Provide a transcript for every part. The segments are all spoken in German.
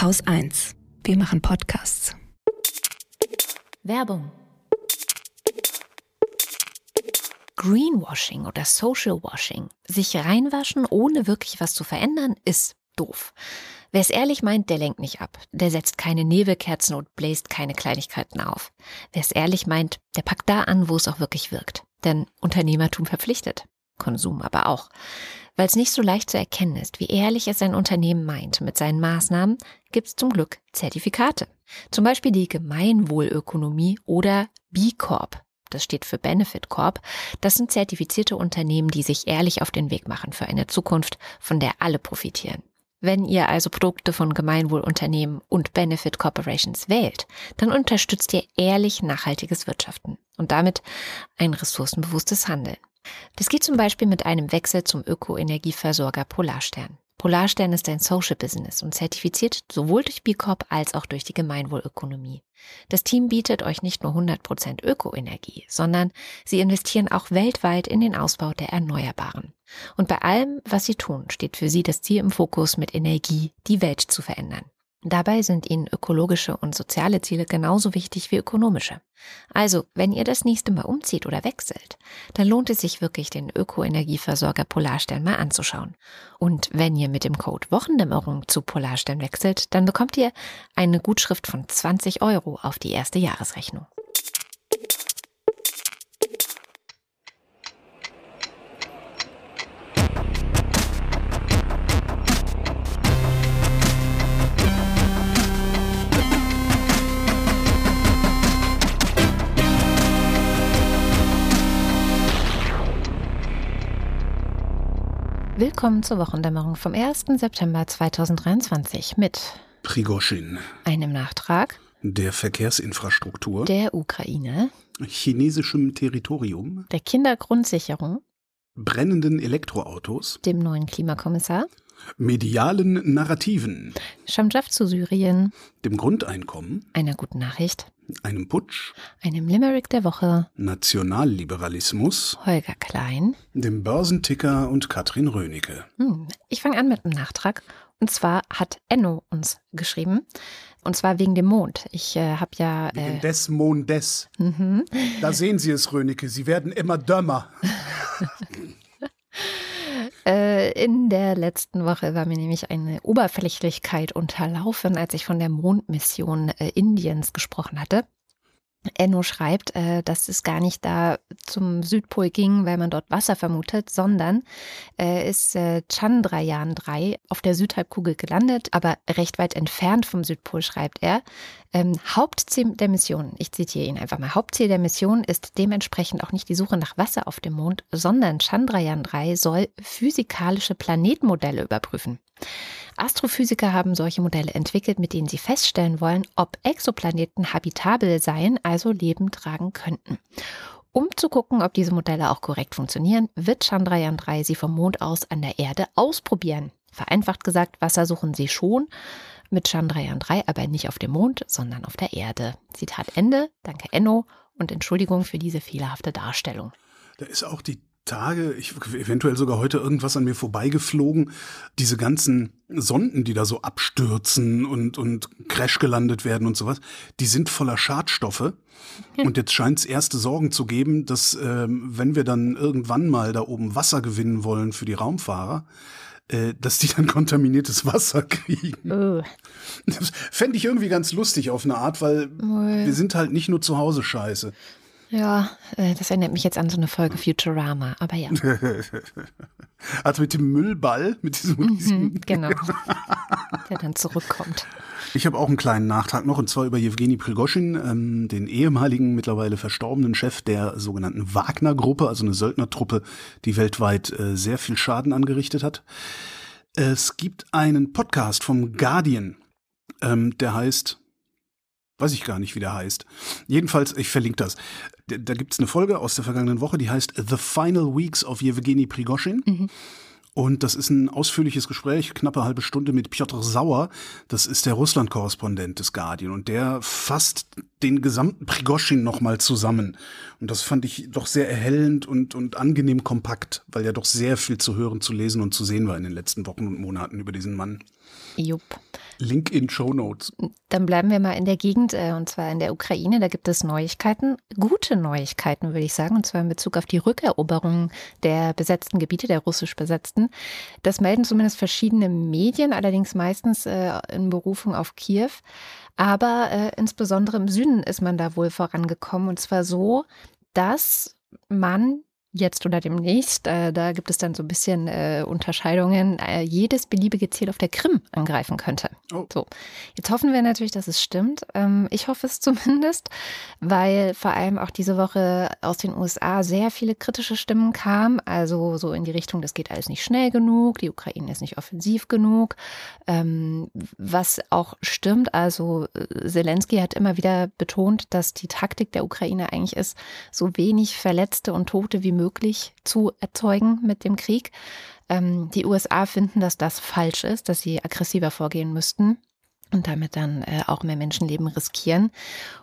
Haus 1. Wir machen Podcasts. Werbung. Greenwashing oder Social Washing, sich reinwaschen, ohne wirklich was zu verändern, ist doof. Wer es ehrlich meint, der lenkt nicht ab. Der setzt keine Nebelkerzen und bläst keine Kleinigkeiten auf. Wer es ehrlich meint, der packt da an, wo es auch wirklich wirkt. Denn Unternehmertum verpflichtet. Konsum aber auch. Weil es nicht so leicht zu erkennen ist, wie ehrlich es ein Unternehmen meint mit seinen Maßnahmen, gibt es zum Glück Zertifikate. Zum Beispiel die Gemeinwohlökonomie oder B Corp. Das steht für Benefit Corp. Das sind zertifizierte Unternehmen, die sich ehrlich auf den Weg machen für eine Zukunft, von der alle profitieren. Wenn ihr also Produkte von Gemeinwohlunternehmen und Benefit Corporations wählt, dann unterstützt ihr ehrlich nachhaltiges Wirtschaften und damit ein ressourcenbewusstes Handeln. Das geht zum Beispiel mit einem Wechsel zum Ökoenergieversorger Polarstern. Polarstern ist ein Social Business und zertifiziert sowohl durch B Corp als auch durch die Gemeinwohlökonomie. Das Team bietet euch nicht nur 100% Ökoenergie, sondern sie investieren auch weltweit in den Ausbau der Erneuerbaren. Und bei allem, was sie tun, steht für sie das Ziel im Fokus, mit Energie die Welt zu verändern. Dabei sind ihnen ökologische und soziale Ziele genauso wichtig wie ökonomische. Also, wenn ihr das nächste Mal umzieht oder wechselt, dann lohnt es sich wirklich, den Ökoenergieversorger Polarstern mal anzuschauen. Und wenn ihr mit dem Code Wochendämmerung zu Polarstern wechselt, dann bekommt ihr eine Gutschrift von 20 Euro auf die erste Jahresrechnung. Willkommen zur Wochendämmerung vom 1. September 2023 mit Prigoschin, einem Nachtrag der Verkehrsinfrastruktur, der Ukraine, chinesischem Territorium, der Kindergrundsicherung, brennenden Elektroautos, dem neuen Klimakommissar, medialen Narrativen, Schamjaf zu Syrien, dem Grundeinkommen, einer guten Nachricht, einem Putsch, einem Limerick der Woche, Nationalliberalismus, Holger Klein, dem Börsenticker und Katrin Rönecke. Hm, ich fange an mit einem Nachtrag. Und zwar hat Enno uns geschrieben. Und zwar wegen dem Mond. Ich äh, habe ja. Wegen äh, des Mondes. Mhm. Da sehen Sie es, Rönecke. Sie werden immer dümmer. Äh, in der letzten Woche war mir nämlich eine Oberflächlichkeit unterlaufen, als ich von der Mondmission äh, Indiens gesprochen hatte. Enno schreibt, äh, dass es gar nicht da zum Südpol ging, weil man dort Wasser vermutet, sondern äh, ist äh, Chandrayaan 3 auf der Südhalbkugel gelandet, aber recht weit entfernt vom Südpol, schreibt er. Ähm, Hauptziel der Mission, ich zitiere ihn einfach mal, Hauptziel der Mission ist dementsprechend auch nicht die Suche nach Wasser auf dem Mond, sondern Chandrayaan 3 soll physikalische Planetenmodelle überprüfen. Astrophysiker haben solche Modelle entwickelt, mit denen sie feststellen wollen, ob Exoplaneten habitabel seien, also Leben tragen könnten. Um zu gucken, ob diese Modelle auch korrekt funktionieren, wird Chandrayaan 3 sie vom Mond aus an der Erde ausprobieren. Vereinfacht gesagt, Wasser suchen sie schon mit Chandrayaan 3, aber nicht auf dem Mond, sondern auf der Erde. Zitat Ende. Danke Enno und Entschuldigung für diese fehlerhafte Darstellung. Da ist auch die Tage, ich, eventuell sogar heute irgendwas an mir vorbeigeflogen. Diese ganzen Sonden, die da so abstürzen und, und crash gelandet werden und sowas, die sind voller Schadstoffe. Und jetzt scheint es erste Sorgen zu geben, dass ähm, wenn wir dann irgendwann mal da oben Wasser gewinnen wollen für die Raumfahrer, äh, dass die dann kontaminiertes Wasser kriegen. Oh. Das fände ich irgendwie ganz lustig auf eine Art, weil Oh. wir sind halt nicht nur zu Hause scheiße. Ja, äh, das erinnert mich jetzt an so eine Folge Futurama, aber ja. Also mit dem Müllball, mit diesem. Mhm, genau. Der dann zurückkommt. Ich habe auch einen kleinen Nachtrag noch, und zwar über Jewgeni Prigoschin, ähm, den ehemaligen, mittlerweile verstorbenen Chef der sogenannten Wagner-Gruppe, also eine Söldnertruppe, die weltweit äh, sehr viel Schaden angerichtet hat. Es gibt einen Podcast vom Guardian, ähm, der heißt, weiß ich gar nicht, wie der heißt. Jedenfalls, ich verlinke das. Da, da gibt es eine Folge aus der vergangenen Woche, die heißt The Final Weeks of Yevgeny Prigoschin. Und das ist ein ausführliches Gespräch, knappe halbe Stunde mit Piotr Sauer. Das ist der Russland-Korrespondent des Guardian. Und der fasst den gesamten Prigoschin nochmal zusammen. Und das fand ich doch sehr erhellend und, und angenehm kompakt, weil ja doch sehr viel zu hören, zu lesen und zu sehen war in den letzten Wochen und Monaten über diesen Mann. Jupp. Link in Show Notes. Dann bleiben wir mal in der Gegend, äh, und zwar in der Ukraine. Da gibt es Neuigkeiten, gute Neuigkeiten, würde ich sagen, und zwar in Bezug auf die Rückeroberung der besetzten Gebiete, der russisch besetzten. Das melden zumindest verschiedene Medien, allerdings meistens äh, in Berufung auf Kiew. Aber äh, insbesondere im Süden ist man da wohl vorangekommen, und zwar so, dass man jetzt oder demnächst, äh, da gibt es dann so ein bisschen äh, Unterscheidungen, äh, jedes beliebige Ziel auf der Krim angreifen könnte. Oh. So, jetzt hoffen wir natürlich, dass es stimmt. Ähm, ich hoffe es zumindest, weil vor allem auch diese Woche aus den USA sehr viele kritische Stimmen kamen, also so in die Richtung, das geht alles nicht schnell genug, die Ukraine ist nicht offensiv genug, ähm, was auch stimmt. Also äh, Zelensky hat immer wieder betont, dass die Taktik der Ukraine eigentlich ist, so wenig Verletzte und Tote wie möglich möglich zu erzeugen mit dem Krieg. Ähm, die USA finden, dass das falsch ist, dass sie aggressiver vorgehen müssten und damit dann äh, auch mehr Menschenleben riskieren.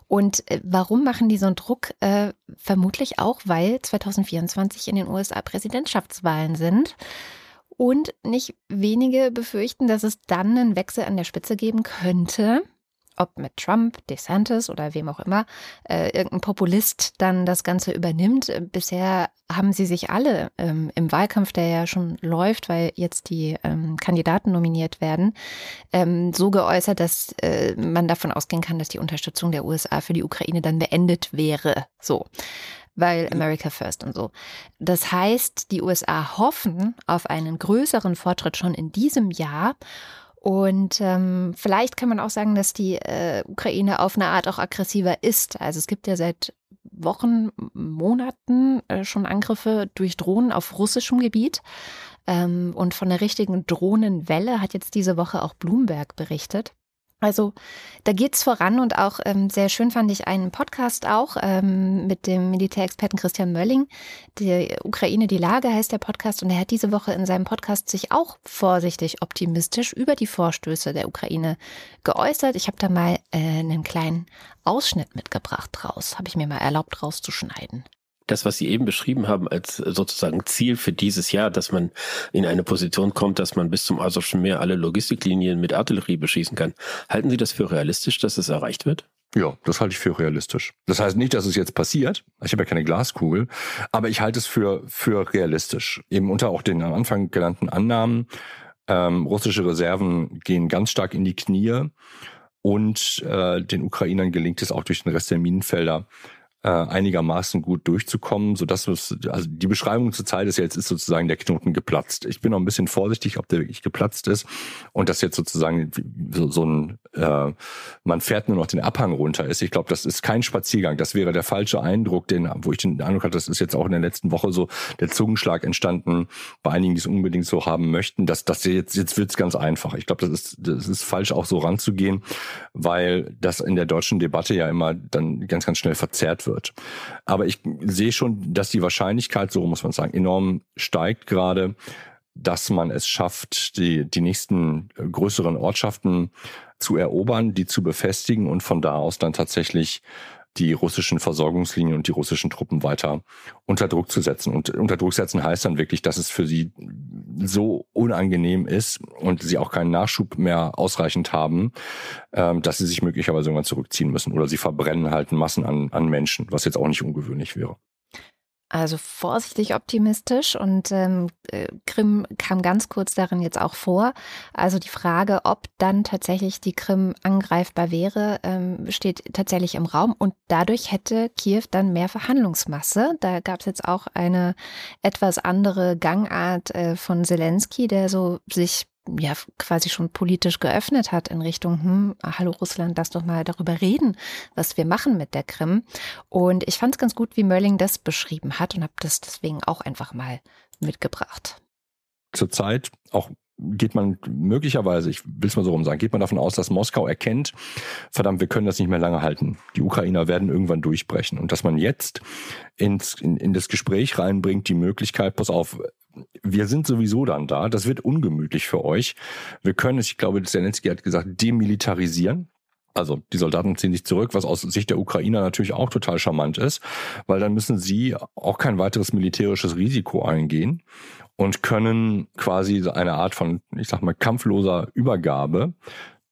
Und äh, warum machen die so einen Druck? Äh, vermutlich auch, weil 2024 in den USA Präsidentschaftswahlen sind. Und nicht wenige befürchten, dass es dann einen Wechsel an der Spitze geben könnte ob mit Trump, DeSantis oder wem auch immer, äh, irgendein Populist dann das Ganze übernimmt. Bisher haben sie sich alle ähm, im Wahlkampf, der ja schon läuft, weil jetzt die ähm, Kandidaten nominiert werden, ähm, so geäußert, dass äh, man davon ausgehen kann, dass die Unterstützung der USA für die Ukraine dann beendet wäre. So weil America First und so. Das heißt, die USA hoffen auf einen größeren Fortschritt schon in diesem Jahr und ähm, vielleicht kann man auch sagen, dass die äh, Ukraine auf eine Art auch aggressiver ist. Also es gibt ja seit Wochen, Monaten äh, schon Angriffe durch Drohnen auf russischem Gebiet. Ähm, und von der richtigen Drohnenwelle hat jetzt diese Woche auch Bloomberg berichtet. Also da geht's voran und auch ähm, sehr schön fand ich einen Podcast auch ähm, mit dem Militärexperten Christian Mölling. Die Ukraine, die Lage heißt der Podcast und er hat diese Woche in seinem Podcast sich auch vorsichtig optimistisch über die Vorstöße der Ukraine geäußert. Ich habe da mal äh, einen kleinen Ausschnitt mitgebracht draus, habe ich mir mal erlaubt rauszuschneiden das, was Sie eben beschrieben haben, als sozusagen Ziel für dieses Jahr, dass man in eine Position kommt, dass man bis zum Asowschen Meer alle Logistiklinien mit Artillerie beschießen kann. Halten Sie das für realistisch, dass es erreicht wird? Ja, das halte ich für realistisch. Das heißt nicht, dass es jetzt passiert. Ich habe ja keine Glaskugel, aber ich halte es für für realistisch. Eben unter auch den am Anfang genannten Annahmen. Ähm, russische Reserven gehen ganz stark in die Knie und äh, den Ukrainern gelingt es auch durch den Rest der Minenfelder äh, einigermaßen gut durchzukommen, so dass es, also die Beschreibung zur Zeit ist jetzt ist sozusagen der Knoten geplatzt. Ich bin noch ein bisschen vorsichtig, ob der wirklich geplatzt ist und das jetzt sozusagen so, so ein äh, man fährt nur noch den Abhang runter ist. Ich glaube, das ist kein Spaziergang. Das wäre der falsche Eindruck, den wo ich den Eindruck hatte, das ist jetzt auch in der letzten Woche so der Zungenschlag entstanden bei einigen, die es unbedingt so haben möchten, dass das jetzt jetzt wird's ganz einfach. Ich glaube, das ist das ist falsch auch so ranzugehen, weil das in der deutschen Debatte ja immer dann ganz ganz schnell verzerrt wird. Aber ich sehe schon, dass die Wahrscheinlichkeit, so muss man sagen, enorm steigt gerade, dass man es schafft, die, die nächsten größeren Ortschaften zu erobern, die zu befestigen und von da aus dann tatsächlich die russischen Versorgungslinien und die russischen Truppen weiter unter Druck zu setzen. Und unter Druck setzen heißt dann wirklich, dass es für sie so unangenehm ist und sie auch keinen Nachschub mehr ausreichend haben, ähm, dass sie sich möglicherweise irgendwann zurückziehen müssen. Oder sie verbrennen halt Massen an, an Menschen, was jetzt auch nicht ungewöhnlich wäre. Also vorsichtig optimistisch und ähm, äh, Krim kam ganz kurz darin jetzt auch vor. Also die Frage, ob dann tatsächlich die Krim angreifbar wäre, ähm, steht tatsächlich im Raum und dadurch hätte Kiew dann mehr Verhandlungsmasse. Da gab es jetzt auch eine etwas andere Gangart äh, von Zelensky, der so sich ja quasi schon politisch geöffnet hat in Richtung, hm, hallo Russland, lass doch mal darüber reden, was wir machen mit der Krim. Und ich fand es ganz gut, wie Mölling das beschrieben hat und habe das deswegen auch einfach mal mitgebracht. Zurzeit auch geht man möglicherweise, ich will es mal so rum sagen, geht man davon aus, dass Moskau erkennt, verdammt, wir können das nicht mehr lange halten. Die Ukrainer werden irgendwann durchbrechen. Und dass man jetzt ins, in, in das Gespräch reinbringt, die Möglichkeit, pass auf, wir sind sowieso dann da. Das wird ungemütlich für euch. Wir können es, ich glaube, Zelensky hat gesagt, demilitarisieren. Also die Soldaten ziehen sich zurück, was aus Sicht der Ukrainer natürlich auch total charmant ist, weil dann müssen sie auch kein weiteres militärisches Risiko eingehen und können quasi eine Art von, ich sag mal, kampfloser Übergabe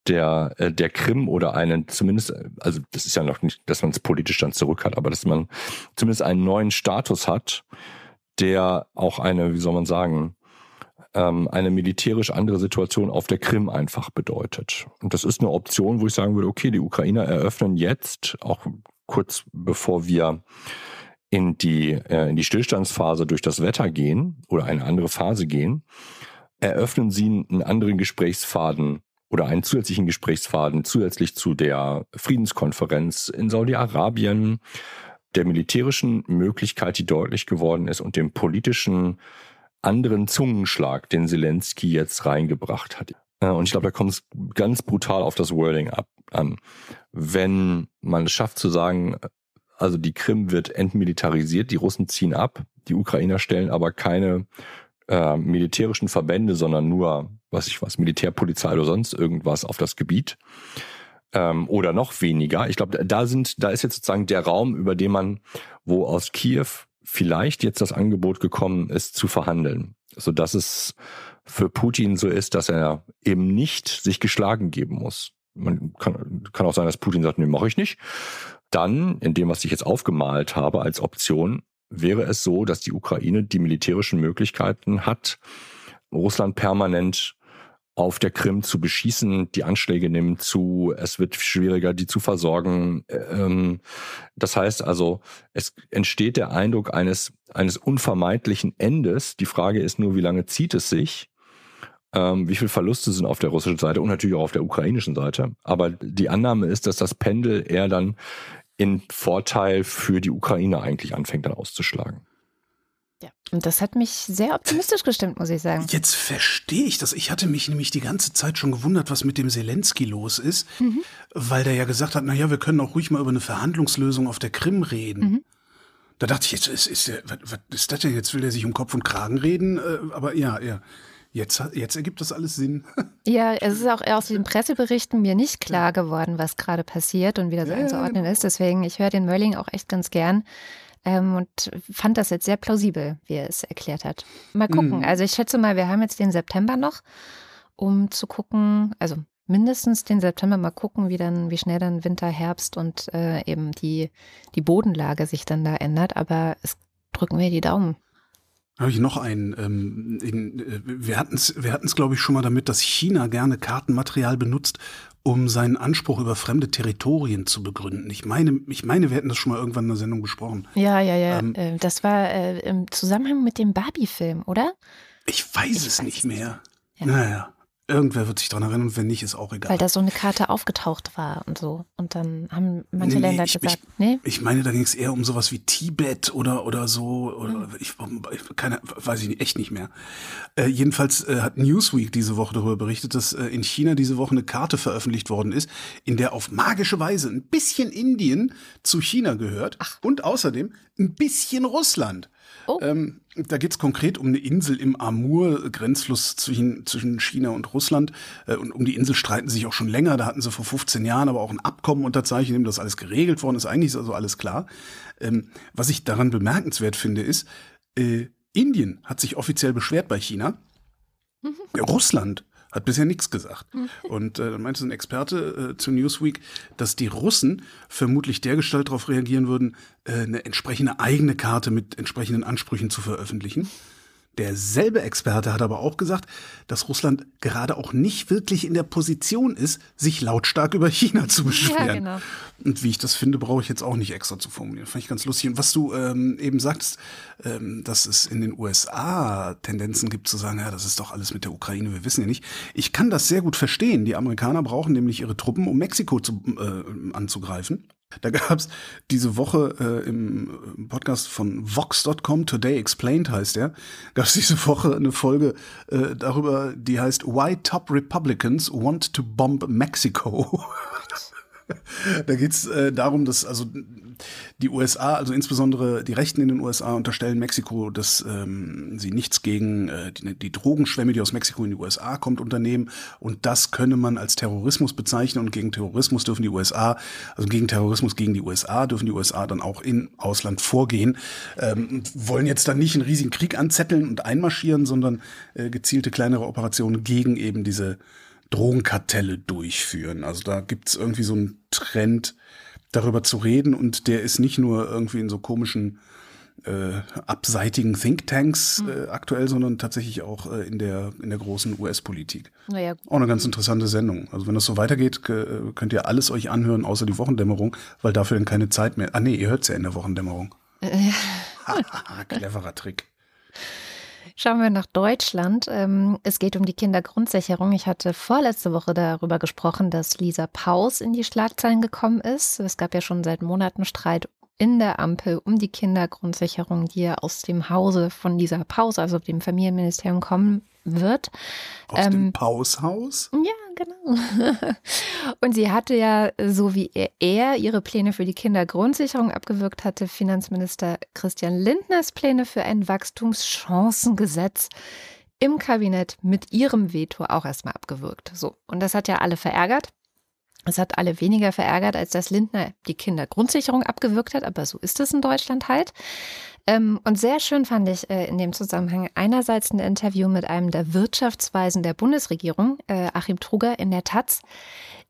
der, äh, der Krim oder einen zumindest, also das ist ja noch nicht, dass man es politisch dann zurück hat, aber dass man zumindest einen neuen Status hat, der auch eine, wie soll man sagen, ähm, eine militärisch andere Situation auf der Krim einfach bedeutet. Und das ist eine Option, wo ich sagen würde, okay, die Ukrainer eröffnen jetzt, auch kurz bevor wir in die, äh, in die Stillstandsphase durch das Wetter gehen oder eine andere Phase gehen, eröffnen sie einen anderen Gesprächsfaden oder einen zusätzlichen Gesprächsfaden zusätzlich zu der Friedenskonferenz in Saudi-Arabien, der militärischen Möglichkeit, die deutlich geworden ist und dem politischen anderen Zungenschlag, den Zelensky jetzt reingebracht hat. Äh, und ich glaube, da kommt es ganz brutal auf das Wording ab, an. Wenn man es schafft zu sagen, also die Krim wird entmilitarisiert, die Russen ziehen ab, die Ukrainer stellen aber keine äh, militärischen Verbände, sondern nur, was ich was, Militärpolizei oder sonst irgendwas auf das Gebiet. Ähm, oder noch weniger. Ich glaube, da sind, da ist jetzt sozusagen der Raum, über den man, wo aus Kiew vielleicht jetzt das Angebot gekommen ist, zu verhandeln. So dass es für Putin so ist, dass er eben nicht sich geschlagen geben muss. Man kann, kann auch sein, dass Putin sagt, nee, mache ich nicht. Dann, in dem, was ich jetzt aufgemalt habe als Option, wäre es so, dass die Ukraine die militärischen Möglichkeiten hat, Russland permanent auf der Krim zu beschießen. Die Anschläge nehmen zu, es wird schwieriger, die zu versorgen. Ähm, das heißt also, es entsteht der Eindruck eines, eines unvermeidlichen Endes. Die Frage ist nur, wie lange zieht es sich? Ähm, wie viele Verluste sind auf der russischen Seite und natürlich auch auf der ukrainischen Seite. Aber die Annahme ist, dass das Pendel eher dann in Vorteil für die Ukraine eigentlich anfängt dann auszuschlagen. Ja, und das hat mich sehr optimistisch gestimmt, muss ich sagen. Jetzt verstehe ich das. Ich hatte mich nämlich die ganze Zeit schon gewundert, was mit dem Zelensky los ist, mhm. weil der ja gesagt hat, naja, wir können auch ruhig mal über eine Verhandlungslösung auf der Krim reden. Mhm. Da dachte ich, jetzt ist, ist der, was, was ist das denn? Jetzt will der sich um Kopf und Kragen reden, äh, aber ja, ja. Jetzt, jetzt ergibt das alles Sinn. Ja, es ist auch aus den Presseberichten mir nicht klar geworden, was gerade passiert und wie das ja, einzuordnen ja, genau. ist. Deswegen, ich höre den Mölling auch echt ganz gern ähm, und fand das jetzt sehr plausibel, wie er es erklärt hat. Mal gucken. Mhm. Also ich schätze mal, wir haben jetzt den September noch, um zu gucken, also mindestens den September mal gucken, wie dann, wie schnell dann Winter, Herbst und äh, eben die, die Bodenlage sich dann da ändert. Aber es drücken wir die Daumen. Habe ich noch einen. Ähm, in, wir hatten es, wir hatten's, glaube ich, schon mal damit, dass China gerne Kartenmaterial benutzt, um seinen Anspruch über fremde Territorien zu begründen. Ich meine, ich meine, wir hätten das schon mal irgendwann in der Sendung besprochen. Ja, ja, ja. Ähm, äh, das war äh, im Zusammenhang mit dem Barbie-Film, oder? Ich weiß ich es weiß nicht mehr. Ja. Naja. Irgendwer wird sich daran erinnern und wenn nicht, ist auch egal. Weil da so eine Karte aufgetaucht war und so. Und dann haben manche nee, Länder ich, gesagt, ich, nee. Ich meine, da ging es eher um sowas wie Tibet oder, oder so. Oder hm. ich, keine, weiß ich nicht, echt nicht mehr. Äh, jedenfalls äh, hat Newsweek diese Woche darüber berichtet, dass äh, in China diese Woche eine Karte veröffentlicht worden ist, in der auf magische Weise ein bisschen Indien zu China gehört Ach. und außerdem ein bisschen Russland. Oh. Ähm, da geht es konkret um eine Insel im Amur, Grenzfluss zwischen, zwischen China und Russland. Äh, und um die Insel streiten sie sich auch schon länger. Da hatten sie vor 15 Jahren aber auch ein Abkommen unterzeichnet, in dem das alles geregelt worden ist. Eigentlich ist also alles klar. Ähm, was ich daran bemerkenswert finde, ist, äh, Indien hat sich offiziell beschwert bei China. Mhm. Russland hat bisher nichts gesagt. Mhm. Und äh, dann meinte ein Experte äh, zu Newsweek, dass die Russen vermutlich dergestalt darauf reagieren würden, äh, eine entsprechende eigene Karte mit entsprechenden Ansprüchen zu veröffentlichen. Derselbe Experte hat aber auch gesagt, dass Russland gerade auch nicht wirklich in der Position ist, sich lautstark über China zu beschweren. Ja, genau. Und wie ich das finde, brauche ich jetzt auch nicht extra zu formulieren. Fand ich ganz lustig. Und was du ähm, eben sagst, ähm, dass es in den USA Tendenzen gibt zu sagen, ja, das ist doch alles mit der Ukraine, wir wissen ja nicht. Ich kann das sehr gut verstehen. Die Amerikaner brauchen nämlich ihre Truppen, um Mexiko zu, äh, anzugreifen. Da gab es diese Woche äh, im Podcast von Vox.com, Today Explained heißt der, gab es diese Woche eine Folge äh, darüber, die heißt Why Top Republicans Want to Bomb Mexico. Da geht es äh, darum, dass also die USA, also insbesondere die Rechten in den USA, unterstellen Mexiko, dass ähm, sie nichts gegen äh, die, die Drogenschwemme, die aus Mexiko in die USA kommt, unternehmen. Und das könne man als Terrorismus bezeichnen. Und gegen Terrorismus dürfen die USA, also gegen Terrorismus gegen die USA, dürfen die USA dann auch im Ausland vorgehen. Ähm, wollen jetzt dann nicht einen riesigen Krieg anzetteln und einmarschieren, sondern äh, gezielte kleinere Operationen gegen eben diese Drogenkartelle durchführen. Also da gibt es irgendwie so einen Trend, darüber zu reden und der ist nicht nur irgendwie in so komischen äh, abseitigen Thinktanks hm. äh, aktuell, sondern tatsächlich auch äh, in der in der großen US-Politik. Naja. Auch eine ganz interessante Sendung. Also wenn das so weitergeht, könnt ihr alles euch anhören, außer die Wochendämmerung, weil dafür dann keine Zeit mehr. Ah nee, ihr hört es ja in der Wochendämmerung. Cleverer Trick. Schauen wir nach Deutschland. Ähm, es geht um die Kindergrundsicherung. Ich hatte vorletzte Woche darüber gesprochen, dass Lisa Paus in die Schlagzeilen gekommen ist. Es gab ja schon seit Monaten Streit in der Ampel um die Kindergrundsicherung, die ja aus dem Hause von Lisa Paus, also dem Familienministerium, kommen wird. Aus ähm, dem Paushaus? Ja, genau. Und sie hatte ja, so wie er ihre Pläne für die Kindergrundsicherung abgewirkt hatte, Finanzminister Christian Lindners Pläne für ein Wachstumschancengesetz im Kabinett mit ihrem Veto auch erstmal abgewirkt. So. Und das hat ja alle verärgert. Es hat alle weniger verärgert, als dass Lindner die Kindergrundsicherung abgewirkt hat, aber so ist es in Deutschland halt. Ähm, und sehr schön fand ich äh, in dem Zusammenhang einerseits ein Interview mit einem der Wirtschaftsweisen der Bundesregierung, äh, Achim Truger in der Taz,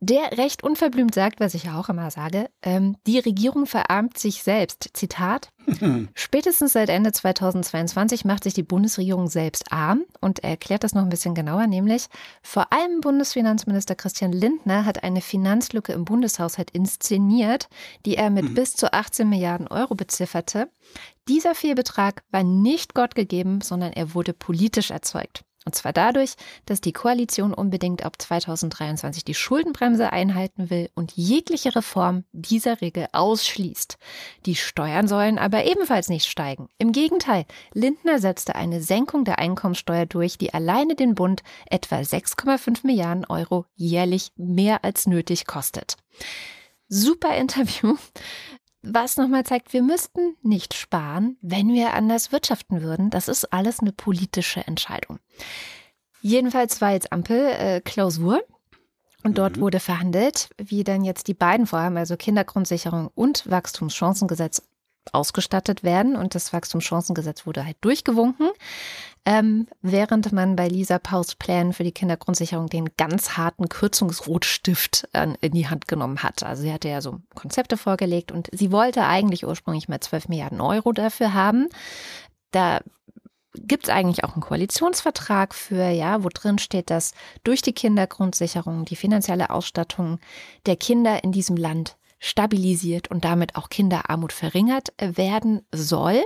der recht unverblümt sagt, was ich ja auch immer sage, ähm, die Regierung verarmt sich selbst. Zitat. Spätestens seit Ende 2022 macht sich die Bundesregierung selbst arm und er erklärt das noch ein bisschen genauer, nämlich vor allem Bundesfinanzminister Christian Lindner hat eine Finanzlücke im Bundeshaushalt inszeniert, die er mit mhm. bis zu 18 Milliarden Euro bezifferte. Dieser Fehlbetrag war nicht Gott gegeben, sondern er wurde politisch erzeugt. Und zwar dadurch, dass die Koalition unbedingt ab 2023 die Schuldenbremse einhalten will und jegliche Reform dieser Regel ausschließt. Die Steuern sollen aber ebenfalls nicht steigen. Im Gegenteil, Lindner setzte eine Senkung der Einkommensteuer durch, die alleine den Bund etwa 6,5 Milliarden Euro jährlich mehr als nötig kostet. Super Interview was nochmal zeigt, wir müssten nicht sparen, wenn wir anders wirtschaften würden. Das ist alles eine politische Entscheidung. Jedenfalls war jetzt Ampel äh, Klausur. Und dort mhm. wurde verhandelt, wie dann jetzt die beiden Vorhaben, also Kindergrundsicherung und Wachstumschancengesetz, ausgestattet werden. Und das Wachstumschancengesetz wurde halt durchgewunken ähm, während man bei Lisa Paus Plänen für die Kindergrundsicherung den ganz harten Kürzungsrotstift in die Hand genommen hat. Also sie hatte ja so Konzepte vorgelegt und sie wollte eigentlich ursprünglich mal 12 Milliarden Euro dafür haben. Da gibt es eigentlich auch einen Koalitionsvertrag für, ja, wo drin steht, dass durch die Kindergrundsicherung die finanzielle Ausstattung der Kinder in diesem Land stabilisiert und damit auch Kinderarmut verringert werden soll.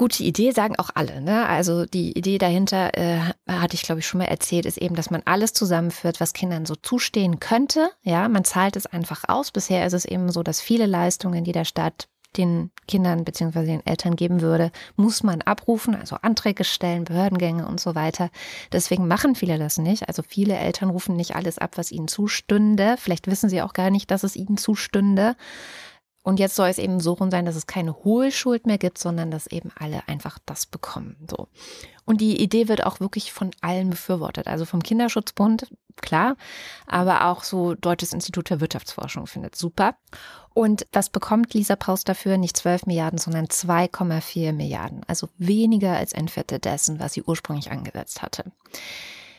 Gute Idee, sagen auch alle. Ne? Also die Idee dahinter, äh, hatte ich glaube ich schon mal erzählt, ist eben, dass man alles zusammenführt, was Kindern so zustehen könnte. Ja, man zahlt es einfach aus. Bisher ist es eben so, dass viele Leistungen, die der Staat den Kindern bzw. den Eltern geben würde, muss man abrufen, also Anträge stellen, Behördengänge und so weiter. Deswegen machen viele das nicht. Also viele Eltern rufen nicht alles ab, was ihnen zustünde. Vielleicht wissen sie auch gar nicht, dass es ihnen zustünde. Und jetzt soll es eben so rum sein, dass es keine Hohlschuld mehr gibt, sondern dass eben alle einfach das bekommen. So. Und die Idee wird auch wirklich von allen befürwortet. Also vom Kinderschutzbund, klar, aber auch so Deutsches Institut für Wirtschaftsforschung findet super. Und was bekommt Lisa Paus dafür? Nicht 12 Milliarden, sondern 2,4 Milliarden. Also weniger als ein Viertel dessen, was sie ursprünglich angesetzt hatte.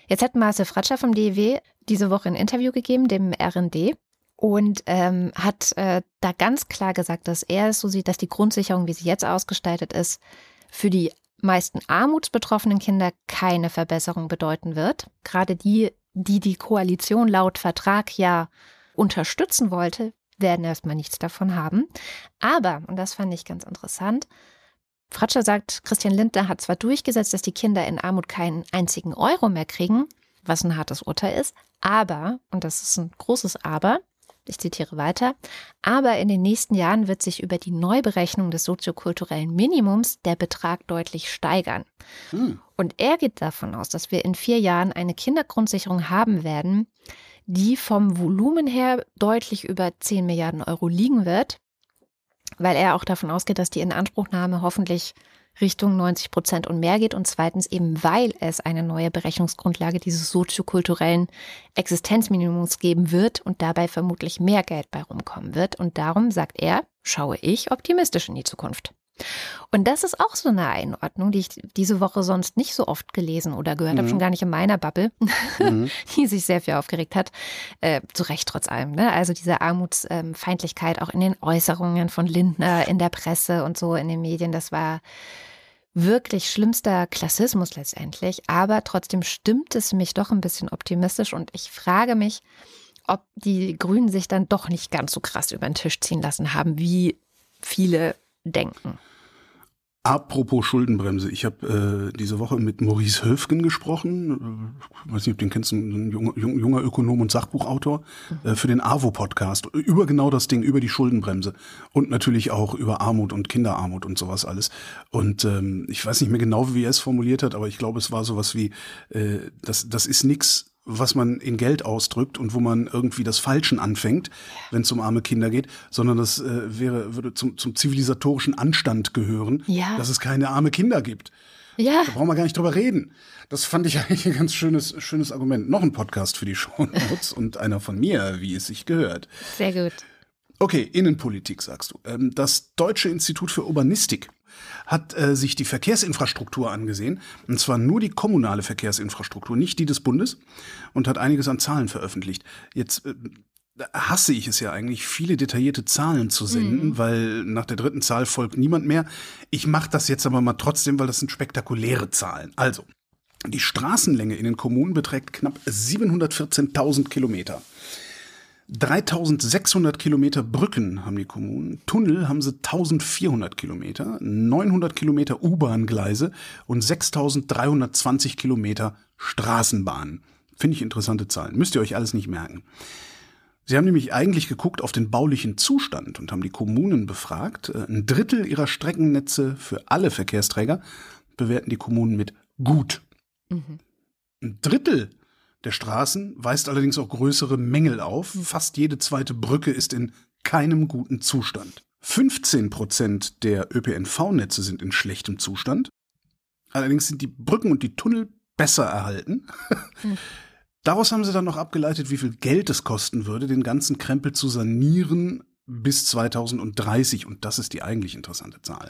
Jetzt hat Marcel Fratscher vom DEW diese Woche ein Interview gegeben, dem RND und ähm, hat äh, da ganz klar gesagt, dass er es so sieht, dass die Grundsicherung, wie sie jetzt ausgestaltet ist, für die meisten armutsbetroffenen Kinder keine Verbesserung bedeuten wird. Gerade die, die die Koalition laut Vertrag ja unterstützen wollte, werden erstmal nichts davon haben. Aber, und das fand ich ganz interessant, Fratscher sagt, Christian Lindner hat zwar durchgesetzt, dass die Kinder in Armut keinen einzigen Euro mehr kriegen, was ein hartes Urteil ist, aber, und das ist ein großes Aber, ich zitiere weiter, aber in den nächsten Jahren wird sich über die Neuberechnung des soziokulturellen Minimums der Betrag deutlich steigern. Hm. Und er geht davon aus, dass wir in vier Jahren eine Kindergrundsicherung haben werden, die vom Volumen her deutlich über 10 Milliarden Euro liegen wird, weil er auch davon ausgeht, dass die Inanspruchnahme hoffentlich Richtung 90 Prozent und mehr geht und zweitens eben, weil es eine neue Berechnungsgrundlage dieses soziokulturellen Existenzminimums geben wird und dabei vermutlich mehr Geld bei rumkommen wird. Und darum, sagt er, schaue ich optimistisch in die Zukunft. Und das ist auch so eine Einordnung, die ich diese Woche sonst nicht so oft gelesen oder gehört mhm. habe, schon gar nicht in meiner Bubble, mhm. die sich sehr viel aufgeregt hat. Äh, zu Recht trotz allem. Ne? Also diese Armutsfeindlichkeit auch in den Äußerungen von Lindner, in der Presse und so in den Medien, das war wirklich schlimmster Klassismus letztendlich. Aber trotzdem stimmt es mich doch ein bisschen optimistisch und ich frage mich, ob die Grünen sich dann doch nicht ganz so krass über den Tisch ziehen lassen haben, wie viele denken. Apropos Schuldenbremse, ich habe äh, diese Woche mit Maurice Höfgen gesprochen, ich weiß nicht, ob du den kennst, ein junger, junger Ökonom und Sachbuchautor, mhm. äh, für den AWO-Podcast, über genau das Ding, über die Schuldenbremse und natürlich auch über Armut und Kinderarmut und sowas alles. Und ähm, ich weiß nicht mehr genau, wie er es formuliert hat, aber ich glaube, es war sowas wie, äh, das, das ist nix was man in Geld ausdrückt und wo man irgendwie das Falschen anfängt, wenn es um arme Kinder geht, sondern das äh, wäre, würde zum, zum zivilisatorischen Anstand gehören, ja. dass es keine arme Kinder gibt. Ja. Da brauchen wir gar nicht drüber reden. Das fand ich eigentlich ein ganz schönes, schönes Argument. Noch ein Podcast für die Show Notes und einer von mir, wie es sich gehört. Sehr gut. Okay, Innenpolitik sagst du. Ähm, das Deutsche Institut für Urbanistik hat äh, sich die Verkehrsinfrastruktur angesehen, und zwar nur die kommunale Verkehrsinfrastruktur, nicht die des Bundes, und hat einiges an Zahlen veröffentlicht. Jetzt äh, hasse ich es ja eigentlich, viele detaillierte Zahlen zu senden, mhm. weil nach der dritten Zahl folgt niemand mehr. Ich mache das jetzt aber mal trotzdem, weil das sind spektakuläre Zahlen. Also, die Straßenlänge in den Kommunen beträgt knapp 714.000 Kilometer. 3600 Kilometer Brücken haben die Kommunen, Tunnel haben sie 1400 Kilometer, 900 Kilometer U-Bahn-Gleise und 6320 Kilometer Straßenbahnen. Finde ich interessante Zahlen. Müsst ihr euch alles nicht merken. Sie haben nämlich eigentlich geguckt auf den baulichen Zustand und haben die Kommunen befragt. Ein Drittel ihrer Streckennetze für alle Verkehrsträger bewerten die Kommunen mit gut. Mhm. Ein Drittel der Straßen weist allerdings auch größere Mängel auf. Fast jede zweite Brücke ist in keinem guten Zustand. 15 Prozent der ÖPNV-Netze sind in schlechtem Zustand. Allerdings sind die Brücken und die Tunnel besser erhalten. Hm. Daraus haben sie dann noch abgeleitet, wie viel Geld es kosten würde, den ganzen Krempel zu sanieren bis 2030. Und das ist die eigentlich interessante Zahl.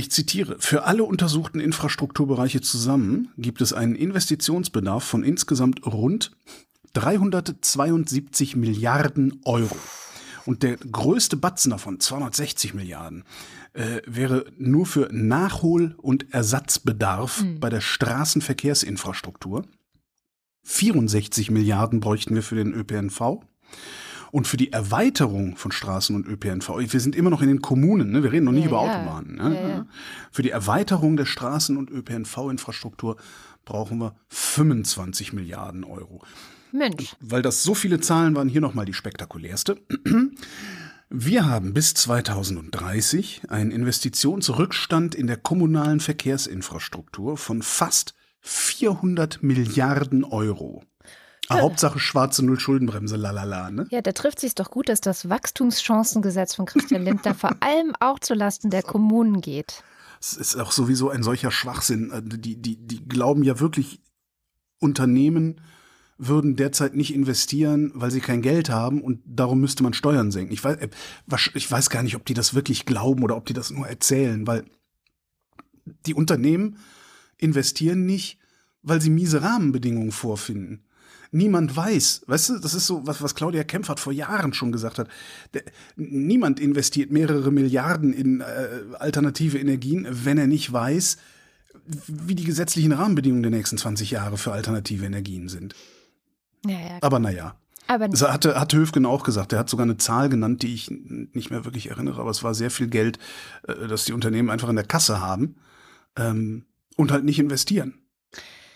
Ich zitiere, für alle untersuchten Infrastrukturbereiche zusammen gibt es einen Investitionsbedarf von insgesamt rund 372 Milliarden Euro. Und der größte Batzen davon, 260 Milliarden, äh, wäre nur für Nachhol- und Ersatzbedarf mhm. bei der Straßenverkehrsinfrastruktur. 64 Milliarden bräuchten wir für den ÖPNV. Und für die Erweiterung von Straßen und ÖPNV, wir sind immer noch in den Kommunen, ne? wir reden noch nicht ja, über ja. Autobahnen. Ne? Ja, für die Erweiterung der Straßen- und ÖPNV-Infrastruktur brauchen wir 25 Milliarden Euro. Mensch. Weil das so viele Zahlen waren, hier nochmal die spektakulärste. Wir haben bis 2030 einen Investitionsrückstand in der kommunalen Verkehrsinfrastruktur von fast 400 Milliarden Euro. Hauptsache schwarze Null Schuldenbremse, lalala. Ne? Ja, da trifft sich doch gut, dass das Wachstumschancengesetz von Christian Lindner vor allem auch zulasten der Kommunen geht. Es ist auch sowieso ein solcher Schwachsinn. Äh, die, die, die glauben ja wirklich, Unternehmen würden derzeit nicht investieren, weil sie kein Geld haben und darum müsste man Steuern senken. Ich weiß, äh, ich weiß gar nicht, ob die das wirklich glauben oder ob die das nur erzählen, weil die Unternehmen investieren nicht, weil sie miese Rahmenbedingungen vorfinden niemand weiß. Weißt du, das ist so, was, was Claudia Kempfert vor Jahren schon gesagt hat. Der, niemand investiert mehrere Milliarden in äh, alternative Energien, wenn er nicht weiß, wie die gesetzlichen Rahmenbedingungen der nächsten 20 Jahre für alternative Energien sind. Ja, ja. Aber naja. Aber das hatte, hatte Höfgen auch gesagt. Er hat sogar eine Zahl genannt, die ich nicht mehr wirklich erinnere, aber es war sehr viel Geld, äh, das die Unternehmen einfach in der Kasse haben ähm, und halt nicht investieren.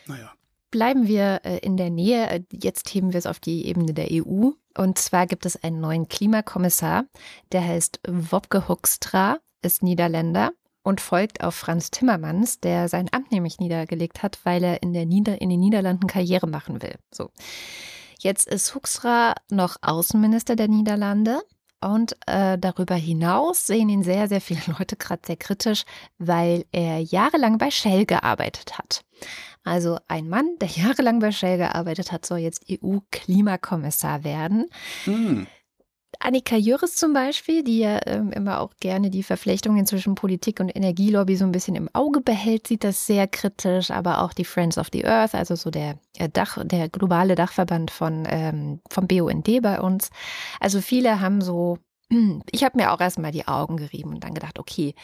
Naja. Bleiben wir äh, in der Nähe. Jetzt heben wir es auf die Ebene der EU. Und zwar gibt es einen neuen Klimakommissar, der heißt Wopke Hoekstra, ist Niederländer. und folgt auf Franz Timmermans, der sein Amt nämlich niedergelegt hat, weil er in, der Nieder in den Niederlanden Karriere machen will. So. Jetzt ist Huxra noch Außenminister der Niederlande. Und äh, darüber hinaus sehen ihn sehr, sehr viele Leute gerade sehr kritisch, weil er jahrelang bei Shell gearbeitet hat. Also ein Mann, der jahrelang bei Shell gearbeitet hat, soll jetzt EU-Klimakommissar werden. Hm. Annika Jüris zum Beispiel, die ja ähm, immer auch gerne die Verflechtungen zwischen Politik und Energielobby so ein bisschen im Auge behält, sieht das sehr kritisch. Aber auch die Friends of the Earth, also so der äh, Dach, der globale Dachverband von ähm, vom BUND bei uns. Also viele haben so ich habe mir auch erstmal die Augen gerieben und dann gedacht, okay,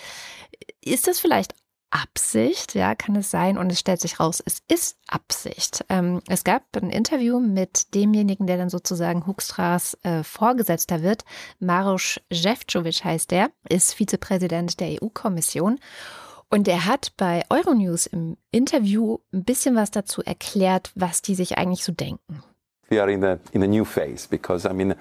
ist das vielleicht Absicht, ja, kann es sein. Und es stellt sich raus, es ist Absicht. Ähm, es gab ein Interview mit demjenigen, der dann sozusagen Huckstras äh, Vorgesetzter wird. Maroš Šefčovič heißt der, ist Vizepräsident der EU-Kommission. Und er hat bei Euronews im Interview ein bisschen was dazu erklärt, was die sich eigentlich so denken. We are in a in a new phase because I mean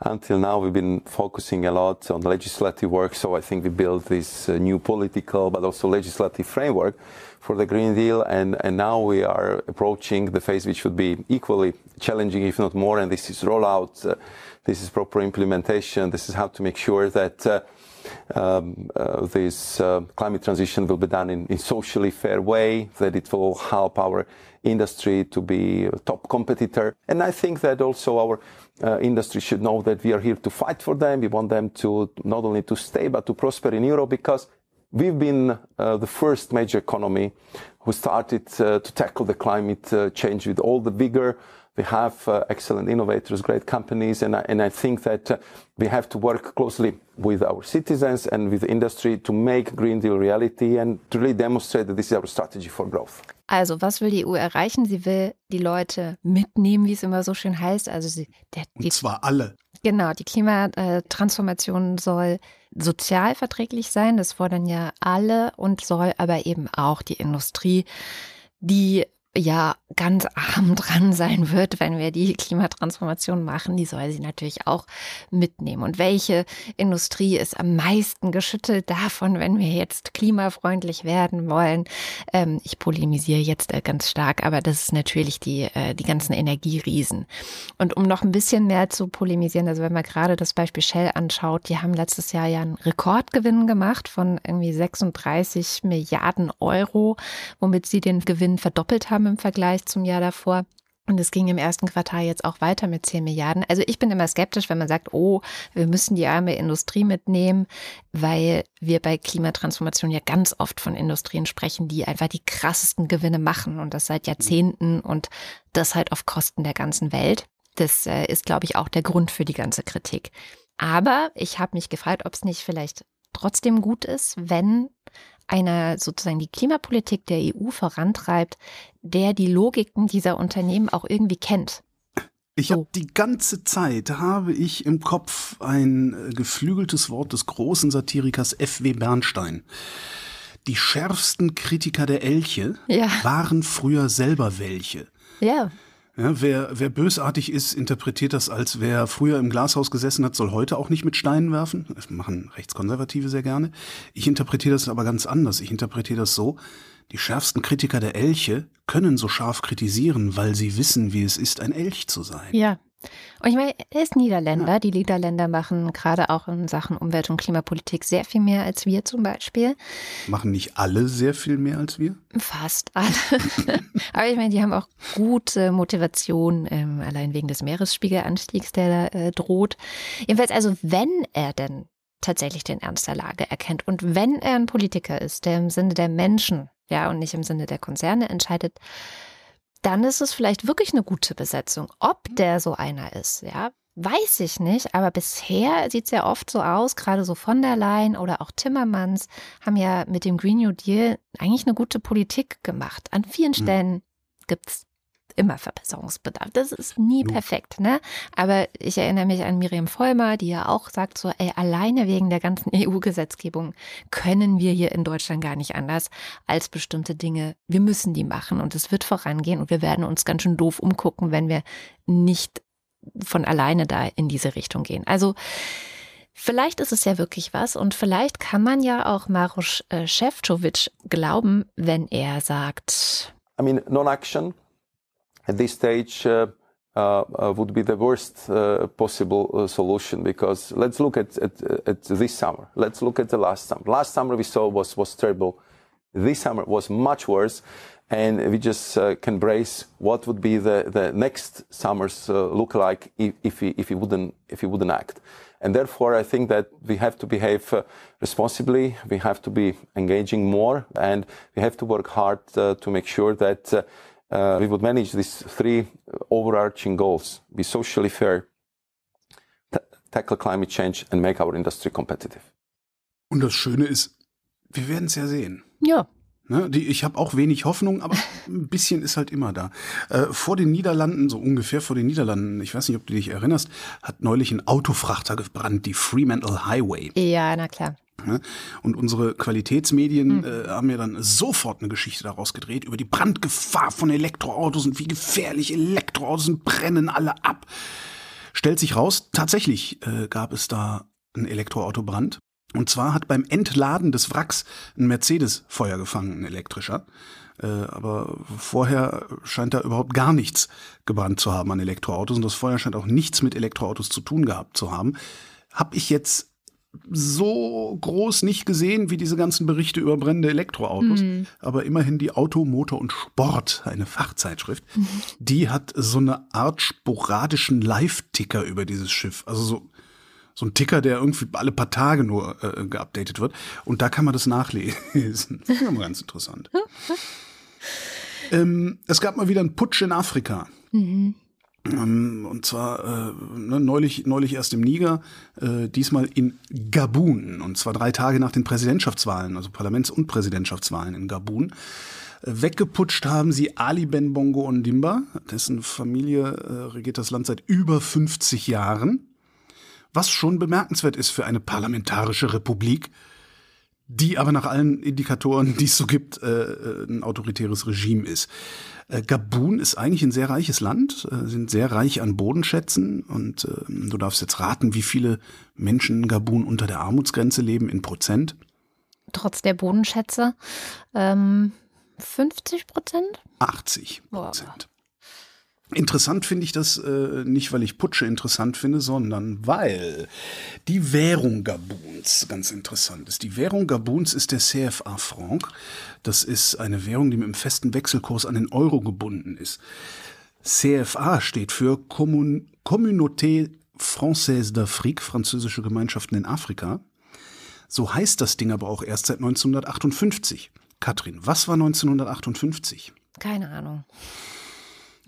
until now we've been focusing a lot on legislative work. So I think we built this uh, new political but also legislative framework for the Green Deal. And and now we are approaching the phase which would be equally challenging if not more. And this is rollout. Uh, this is proper implementation. This is how to make sure that uh, um, uh, this uh, climate transition will be done in, in socially fair way, that it will help our industry to be a top competitor. And I think that also our uh, industry should know that we are here to fight for them. We want them to not only to stay, but to prosper in Europe because we've been uh, the first major economy who started uh, to tackle the climate uh, change with all the vigor, we have uh, excellent innovators, great companies, and I, and I think that uh, we have to work closely with our citizens and with the industry to make Green Deal reality and to really demonstrate that this is our strategy for growth. Also, was will die EU erreichen? Sie will die Leute mitnehmen, wie es immer so schön heißt. Also sie, der, die, Und zwar alle. Genau, die Klimatransformation soll sozial verträglich sein. Das fordern ja alle und soll aber eben auch die Industrie, die ja ganz arm dran sein wird, wenn wir die Klimatransformation machen, die soll sie natürlich auch mitnehmen. Und welche Industrie ist am meisten geschüttelt davon, wenn wir jetzt klimafreundlich werden wollen? Ähm, ich polemisiere jetzt äh, ganz stark, aber das ist natürlich die, äh, die ganzen Energieriesen. Und um noch ein bisschen mehr zu polemisieren, also wenn man gerade das Beispiel Shell anschaut, die haben letztes Jahr ja einen Rekordgewinn gemacht von irgendwie 36 Milliarden Euro, womit sie den Gewinn verdoppelt haben im Vergleich zum Jahr davor. Und es ging im ersten Quartal jetzt auch weiter mit 10 Milliarden. Also ich bin immer skeptisch, wenn man sagt, oh, wir müssen die arme Industrie mitnehmen, weil wir bei Klimatransformation ja ganz oft von Industrien sprechen, die einfach die krassesten Gewinne machen und das seit Jahrzehnten und das halt auf Kosten der ganzen Welt. Das äh, ist, glaube ich, auch der Grund für die ganze Kritik. Aber ich habe mich gefragt, ob es nicht vielleicht trotzdem gut ist, wenn einer sozusagen die Klimapolitik der EU vorantreibt, der die Logiken dieser Unternehmen auch irgendwie kennt. Ich so. habe die ganze Zeit habe ich im Kopf ein äh, geflügeltes Wort des großen Satirikers F.W. Bernstein. Die schärfsten Kritiker der Elche ja. waren früher selber welche. Ja. Ja, wer, wer bösartig ist, interpretiert das als wer früher im Glashaus gesessen hat, soll heute auch nicht mit Steinen werfen. Das machen Rechtskonservative sehr gerne. Ich interpretiere das aber ganz anders. Ich interpretiere das so, die schärfsten Kritiker der Elche können so scharf kritisieren, weil sie wissen, wie es ist, ein Elch zu sein. Ja, und ich meine, er ist Niederländer. Die Niederländer machen gerade auch in Sachen Umwelt- und Klimapolitik sehr viel mehr als wir zum Beispiel. Machen nicht alle sehr viel mehr als wir? Fast alle. Aber ich meine, die haben auch gute Motivation, ähm, allein wegen des Meeresspiegelanstiegs, der da äh, droht. Jedenfalls, also wenn er denn tatsächlich den Ernst der Lage erkennt und wenn er ein Politiker ist, der im Sinne der Menschen, ja, und nicht im Sinne der Konzerne entscheidet, dann ist es vielleicht wirklich eine gute Besetzung. Ob mhm. der so einer ist, ja, weiß ich nicht. Aber bisher sieht es ja oft so aus, gerade so von der Leyen oder auch Timmermans haben ja mit dem Green New Deal eigentlich eine gute Politik gemacht. An vielen mhm. Stellen gibt es immer Verbesserungsbedarf. Das ist nie perfekt, ne? Aber ich erinnere mich an Miriam Vollmer, die ja auch sagt so, ey, alleine wegen der ganzen EU-Gesetzgebung können wir hier in Deutschland gar nicht anders als bestimmte Dinge. Wir müssen die machen und es wird vorangehen und wir werden uns ganz schön doof umgucken, wenn wir nicht von alleine da in diese Richtung gehen. Also, Vielleicht ist es ja wirklich was und vielleicht kann man ja auch Maros äh, Šefčovič glauben, wenn er sagt. I mean, non-action at this stage uh, uh, would be the worst uh, possible solution because let's look at, at, at this summer. Let's look at the last summer. Last summer we saw was, was terrible. This summer was much worse. And we just can brace what would be the, the next summers look like if, if, we, if, we wouldn't, if we wouldn't act. And therefore, I think that we have to behave responsibly. We have to be engaging more, and we have to work hard to make sure that uh, we would manage these three overarching goals: be socially fair, tackle climate change, and make our industry competitive. Und das Schöne ist, wir werden es ja sehen. Ja. Ne, die, ich habe auch wenig Hoffnung, aber ein bisschen ist halt immer da. Äh, vor den Niederlanden, so ungefähr vor den Niederlanden, ich weiß nicht, ob du dich erinnerst, hat neulich ein Autofrachter gebrannt, die Fremantle Highway. Ja, na klar. Ne? Und unsere Qualitätsmedien mhm. äh, haben ja dann sofort eine Geschichte daraus gedreht über die Brandgefahr von Elektroautos und wie gefährlich Elektroautos sind, brennen alle ab. Stellt sich raus, tatsächlich äh, gab es da einen Elektroautobrand. Und zwar hat beim Entladen des Wracks ein Mercedes Feuer gefangen, ein elektrischer. Äh, aber vorher scheint da überhaupt gar nichts gebrannt zu haben an Elektroautos. Und das Feuer scheint auch nichts mit Elektroautos zu tun gehabt zu haben. Hab ich jetzt so groß nicht gesehen wie diese ganzen Berichte über brennende Elektroautos. Mhm. Aber immerhin die Auto, Motor und Sport, eine Fachzeitschrift, mhm. die hat so eine Art sporadischen Live-Ticker über dieses Schiff. Also so so ein Ticker, der irgendwie alle paar Tage nur äh, geupdatet wird. Und da kann man das nachlesen. Das ist ganz interessant. ähm, es gab mal wieder einen Putsch in Afrika. Mhm. Ähm, und zwar äh, ne, neulich, neulich erst im Niger, äh, diesmal in Gabun. Und zwar drei Tage nach den Präsidentschaftswahlen, also Parlaments- und Präsidentschaftswahlen in Gabun. Äh, weggeputscht haben sie Ali Ben Bongo Ondimba, dessen Familie äh, regiert das Land seit über 50 Jahren was schon bemerkenswert ist für eine parlamentarische Republik, die aber nach allen Indikatoren, die es so gibt, äh, äh, ein autoritäres Regime ist. Äh, Gabun ist eigentlich ein sehr reiches Land, äh, sind sehr reich an Bodenschätzen und äh, du darfst jetzt raten, wie viele Menschen in Gabun unter der Armutsgrenze leben in Prozent. Trotz der Bodenschätze ähm, 50 Prozent? 80 Prozent. Interessant finde ich das äh, nicht, weil ich Putsche interessant finde, sondern weil die Währung Gabuns ganz interessant ist. Die Währung Gabuns ist der CFA-Franc. Das ist eine Währung, die mit einem festen Wechselkurs an den Euro gebunden ist. CFA steht für Commun Communauté Française d'Afrique, französische Gemeinschaften in Afrika. So heißt das Ding aber auch erst seit 1958. Katrin, was war 1958? Keine Ahnung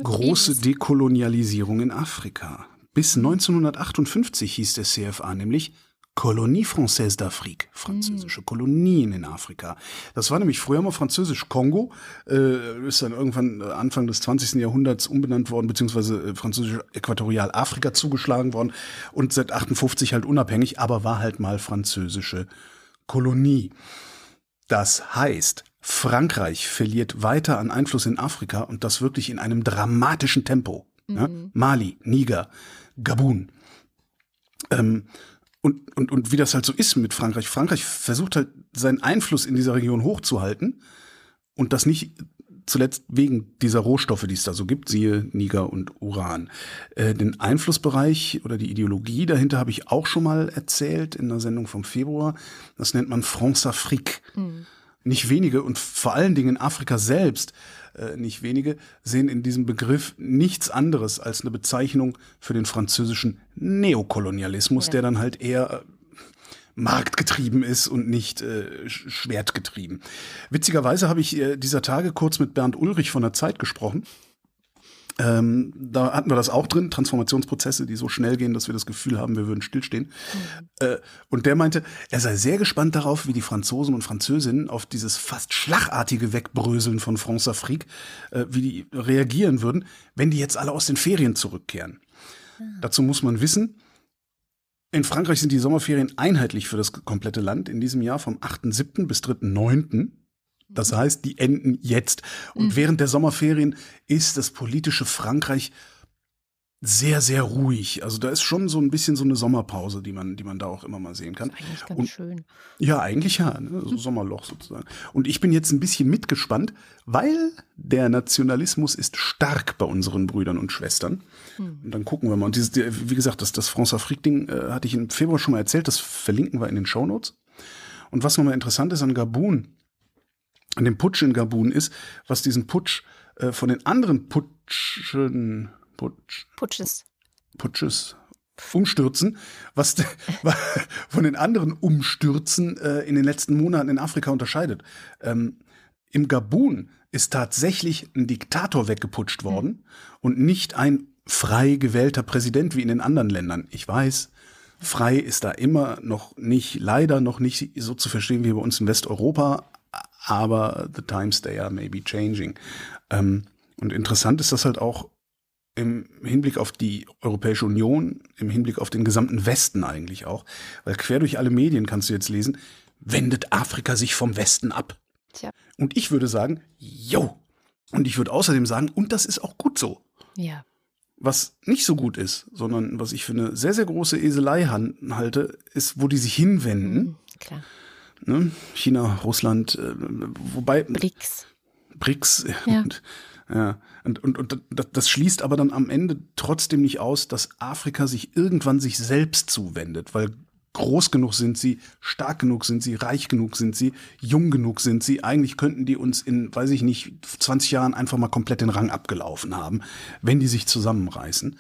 große Dekolonialisierung in Afrika. Bis 1958 hieß der CFA nämlich Colonie Française d'Afrique, französische mhm. Kolonien in Afrika. Das war nämlich früher mal französisch Kongo, äh, ist dann irgendwann äh, Anfang des 20. Jahrhunderts umbenannt worden, beziehungsweise äh, französisch Äquatorialafrika zugeschlagen worden und seit 58 halt unabhängig, aber war halt mal französische Kolonie. Das heißt, Frankreich verliert weiter an Einfluss in Afrika und das wirklich in einem dramatischen Tempo. Mhm. Ja? Mali, Niger, Gabun. Ähm, und, und, und wie das halt so ist mit Frankreich. Frankreich versucht halt seinen Einfluss in dieser Region hochzuhalten und das nicht zuletzt wegen dieser Rohstoffe, die es da so gibt, siehe Niger und Uran. Äh, den Einflussbereich oder die Ideologie dahinter habe ich auch schon mal erzählt in der Sendung vom Februar. Das nennt man France-Afrique. Mhm nicht wenige und vor allen Dingen in Afrika selbst äh, nicht wenige sehen in diesem Begriff nichts anderes als eine Bezeichnung für den französischen Neokolonialismus, ja. der dann halt eher äh, marktgetrieben ist und nicht äh, schwertgetrieben. Witzigerweise habe ich äh, dieser Tage kurz mit Bernd Ulrich von der Zeit gesprochen. Ähm, da hatten wir das auch drin, Transformationsprozesse, die so schnell gehen, dass wir das Gefühl haben, wir würden stillstehen. Mhm. Äh, und der meinte, er sei sehr gespannt darauf, wie die Franzosen und Französinnen auf dieses fast schlagartige Wegbröseln von France Afrique, äh, wie die reagieren würden, wenn die jetzt alle aus den Ferien zurückkehren. Mhm. Dazu muss man wissen, in Frankreich sind die Sommerferien einheitlich für das komplette Land in diesem Jahr vom 8.7. bis 3.9. Das heißt, die enden jetzt. Und mhm. während der Sommerferien ist das politische Frankreich sehr, sehr ruhig. Also da ist schon so ein bisschen so eine Sommerpause, die man, die man da auch immer mal sehen kann. Eigentlich ganz Und- schön. Ja, eigentlich ja, ne? so Sommerloch sozusagen. Und ich bin jetzt ein bisschen mitgespannt, weil der Nationalismus ist stark bei unseren Brüdern und Schwestern. Und dann gucken wir mal. Und dieses, wie gesagt, das, das France-Afrique-Ding äh, hatte ich im Februar schon mal erzählt, das verlinken wir in den Shownotes. Und was nochmal interessant ist an Gabun, an dem Putsch in Gabun ist, was diesen Putsch äh, von den anderen Putschen, Putsch, Putsches. Putsches umstürzen, was von den anderen Umstürzen äh, in den letzten Monaten in Afrika unterscheidet. Ähm, Im Gabun ist tatsächlich ein Diktator weggeputscht worden und nicht ein frei gewählter Präsident wie in den anderen Ländern. Ich weiß, frei ist da immer noch nicht, leider noch nicht so zu verstehen wie bei uns in Westeuropa, aber the times they are maybe changing. Ähm, und interessant ist das halt auch im Hinblick auf die Europäische Union, im Hinblick auf den gesamten Westen eigentlich auch, weil quer durch alle Medien kannst du jetzt lesen, wendet Afrika sich vom Westen ab. Tja. Und ich würde sagen, yo. Und ich würde außerdem sagen, und das ist auch gut so. Ja. Was nicht so gut ist, sondern was ich für eine sehr, sehr große Eselei halte, ist, wo die sich hinwenden. Mhm, Klar. Ne? China, Russland, äh, wobei BRICS. BRICS. Ja. Und, ja. Und, und, und das, das schließt aber dann am Ende trotzdem nicht aus, dass Afrika sich irgendwann sich selbst zuwendet, weil groß genug sind sie, stark genug sind sie, reich genug sind sie, jung genug sind sie. Eigentlich könnten die uns in, weiß ich nicht, 20 Jahren einfach mal komplett den Rang abgelaufen haben, wenn die sich zusammenreißen.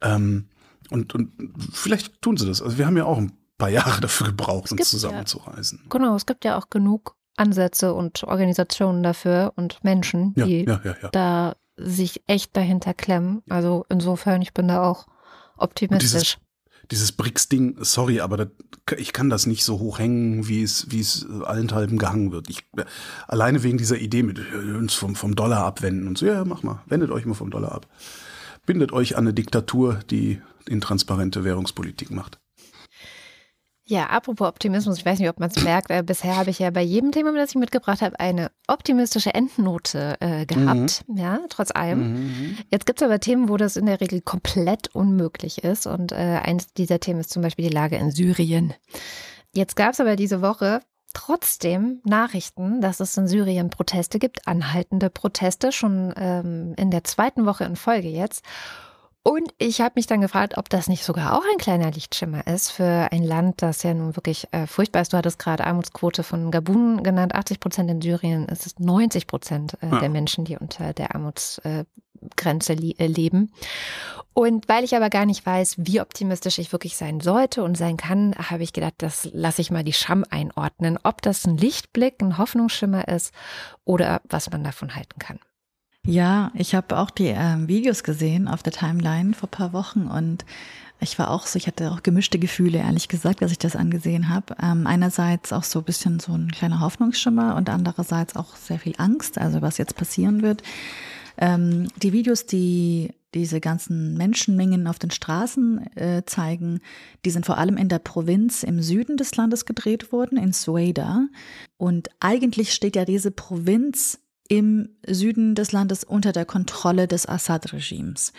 Ähm, und, und vielleicht tun sie das. Also wir haben ja auch ein paar Jahre dafür gebraucht, uns gibt ja-. Genau, es gibt ja auch genug Ansätze und Organisationen dafür und Menschen, Ja, die ja, ja, ja. da sich echt dahinter klemmen. Also insofern, ich bin da auch optimistisch. dieses BRICS-Ding, sorry, aber das, ich kann das nicht so hoch hängen, wie es, wie es äh, allenthalben gehangen wird. Ich, äh, alleine wegen dieser Idee mit äh, uns vom, vom Dollar abwenden und so, ja, mach mal, wendet euch mal vom Dollar ab. Bindet euch an eine Diktatur, die intransparente Währungspolitik macht. Ja, apropos Optimismus, ich weiß nicht, ob man es merkt, äh, bisher habe ich ja bei jedem Thema, das ich mitgebracht habe, eine optimistische Endnote äh, gehabt, ja, trotz allem. Jetzt gibt es aber Themen, wo das in der Regel komplett unmöglich ist und äh, eines dieser Themen ist zum Beispiel die Lage in Syrien. Jetzt gab es aber diese Woche trotzdem Nachrichten, dass es in Syrien Proteste gibt, anhaltende Proteste, schon ähm, in der zweiten Woche in Folge jetzt. Und ich habe mich dann gefragt, ob das nicht sogar auch ein kleiner Lichtschimmer ist für ein Land, das ja nun wirklich äh, furchtbar ist. Du hattest gerade Armutsquote von Gabun genannt. 80 Prozent in Syrien. Es ist 90 Prozent äh, Ja. der Menschen, die unter der Armutsgrenze äh, li leben. Und weil ich aber gar nicht weiß, wie optimistisch ich wirklich sein sollte und sein kann, habe ich gedacht, das lasse ich mal die Scham einordnen, ob das ein Lichtblick, ein Hoffnungsschimmer ist oder was man davon halten kann. Ja, ich habe auch die ähm, Videos gesehen auf der Timeline vor paar Wochen und ich war auch so, ich hatte auch gemischte Gefühle, ehrlich gesagt, als ich das angesehen habe. Ähm, einerseits auch so ein bisschen so ein kleiner Hoffnungsschimmer und andererseits auch sehr viel Angst, also was jetzt passieren wird. Ähm, die Videos, die diese ganzen Menschenmengen auf den Straßen äh, zeigen, die sind vor allem in der Provinz im Süden des Landes gedreht worden, in Sueda. Und eigentlich steht ja diese Provinz im Süden des Landes unter der Kontrolle des Assad-Regimes.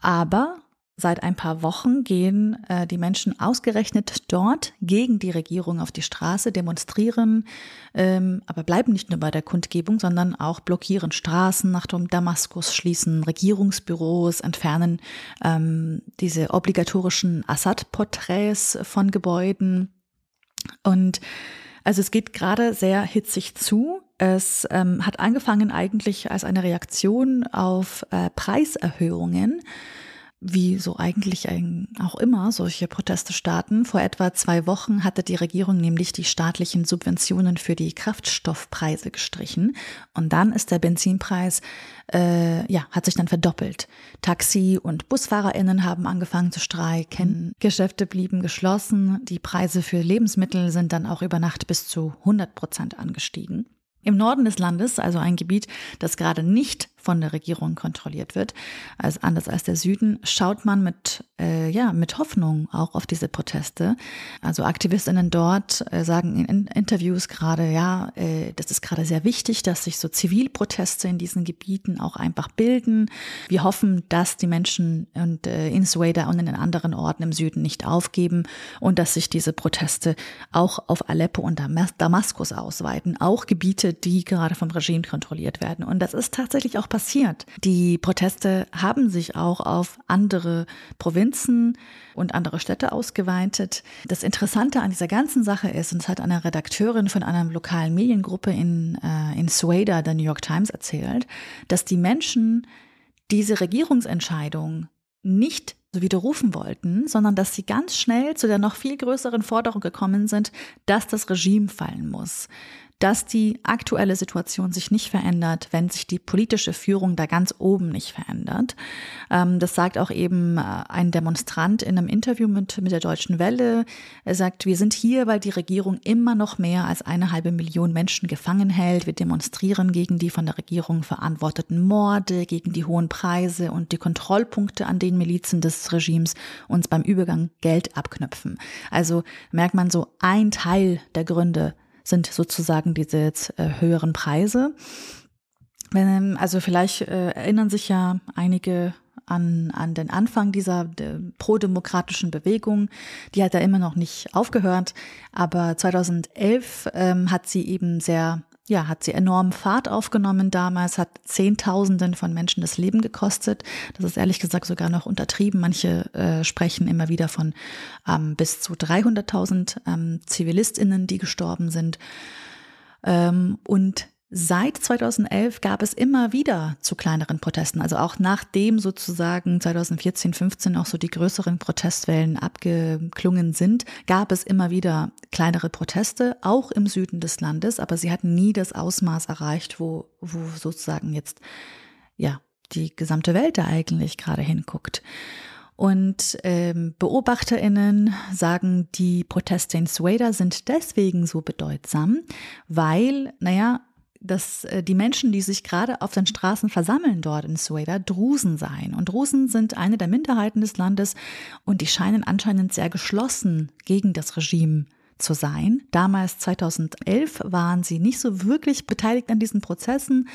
Aber seit ein paar Wochen gehen äh, die Menschen ausgerechnet dort gegen die Regierung auf die Straße, demonstrieren, ähm, aber bleiben nicht nur bei der Kundgebung, sondern auch blockieren Straßen nach Damaskus, schließen Regierungsbüros, entfernen ähm, diese obligatorischen Assad-Porträts von Gebäuden. Und also es geht gerade sehr hitzig zu. Es ähm, hat angefangen eigentlich als eine Reaktion auf äh, Preiserhöhungen, wie so eigentlich ein, auch immer solche Proteste starten. Vor etwa zwei Wochen hatte die Regierung nämlich die staatlichen Subventionen für die Kraftstoffpreise gestrichen. Und dann ist der Benzinpreis, äh, ja, hat sich dann verdoppelt. Taxi- und BusfahrerInnen haben angefangen zu streiken. Geschäfte blieben geschlossen. Die Preise für Lebensmittel sind dann auch über Nacht bis zu 100 Prozent angestiegen. Im Norden des Landes, also ein Gebiet, das gerade nicht von der Regierung kontrolliert wird, als anders als der Süden, schaut man mit äh, ja mit Hoffnung auch auf diese Proteste. Also Aktivistinnen dort äh, sagen in Interviews gerade, ja, äh, das ist gerade sehr wichtig, dass sich so Zivilproteste in diesen Gebieten auch einfach bilden. Wir hoffen, dass die Menschen und äh, in Sueda und in den anderen Orten im Süden nicht aufgeben und dass sich diese Proteste auch auf Aleppo und Damaskus ausweiten, auch Gebiete, die gerade vom Regime kontrolliert werden. Und das ist tatsächlich auch passiert. Die Proteste haben sich auch auf andere Provinzen und andere Städte ausgeweitet. Das Interessante an dieser ganzen Sache ist, und es hat eine Redakteurin von einer lokalen Mediengruppe in, äh, in Sueda der New York Times erzählt, dass die Menschen diese Regierungsentscheidung nicht widerrufen wollten, sondern dass sie ganz schnell zu der noch viel größeren Forderung gekommen sind, dass das Regime fallen muss dass die aktuelle Situation sich nicht verändert, wenn sich die politische Führung da ganz oben nicht verändert. Ähm, das sagt auch eben äh, ein Demonstrant in einem Interview mit, mit der Deutschen Welle. Er sagt, wir sind hier, weil die Regierung immer noch mehr als eine halbe Million Menschen gefangen hält. Wir demonstrieren gegen die von der Regierung verantworteten Morde, gegen die hohen Preise und die Kontrollpunkte, an den Milizen des Regimes uns beim Übergang Geld abknüpfen. Also merkt man so ein Teil der Gründe, sind sozusagen diese jetzt, äh, höheren Preise. Wenn, also vielleicht äh, erinnern sich ja einige an, an den Anfang dieser pro-demokratischen Bewegung. Die hat ja immer noch nicht aufgehört, aber 2011 ähm, hat sie eben sehr ja, hat sie enorm Fahrt aufgenommen damals, hat Zehntausenden von Menschen das Leben gekostet. Das ist ehrlich gesagt sogar noch untertrieben. Manche äh, sprechen immer wieder von ähm, bis zu 300.000 ähm, ZivilistInnen, die gestorben sind. Ähm, und Seit 2011 gab es immer wieder zu kleineren Protesten, also auch nachdem sozusagen 2014, 15 auch so die größeren Protestwellen abgeklungen sind, gab es immer wieder kleinere Proteste, auch im Süden des Landes, aber sie hatten nie das Ausmaß erreicht, wo, wo sozusagen jetzt, ja, die gesamte Welt da eigentlich gerade hinguckt. Und ähm, BeobachterInnen sagen, die Proteste in Sueda sind deswegen so bedeutsam, weil, naja, dass äh, die Menschen, die sich gerade auf den Straßen versammeln dort in Sueda, Drusen seien. Und Drusen sind eine der Minderheiten des Landes und die scheinen anscheinend sehr geschlossen gegen das Regime zu sein. Damals 2011 waren sie nicht so wirklich beteiligt an diesen Prozessen.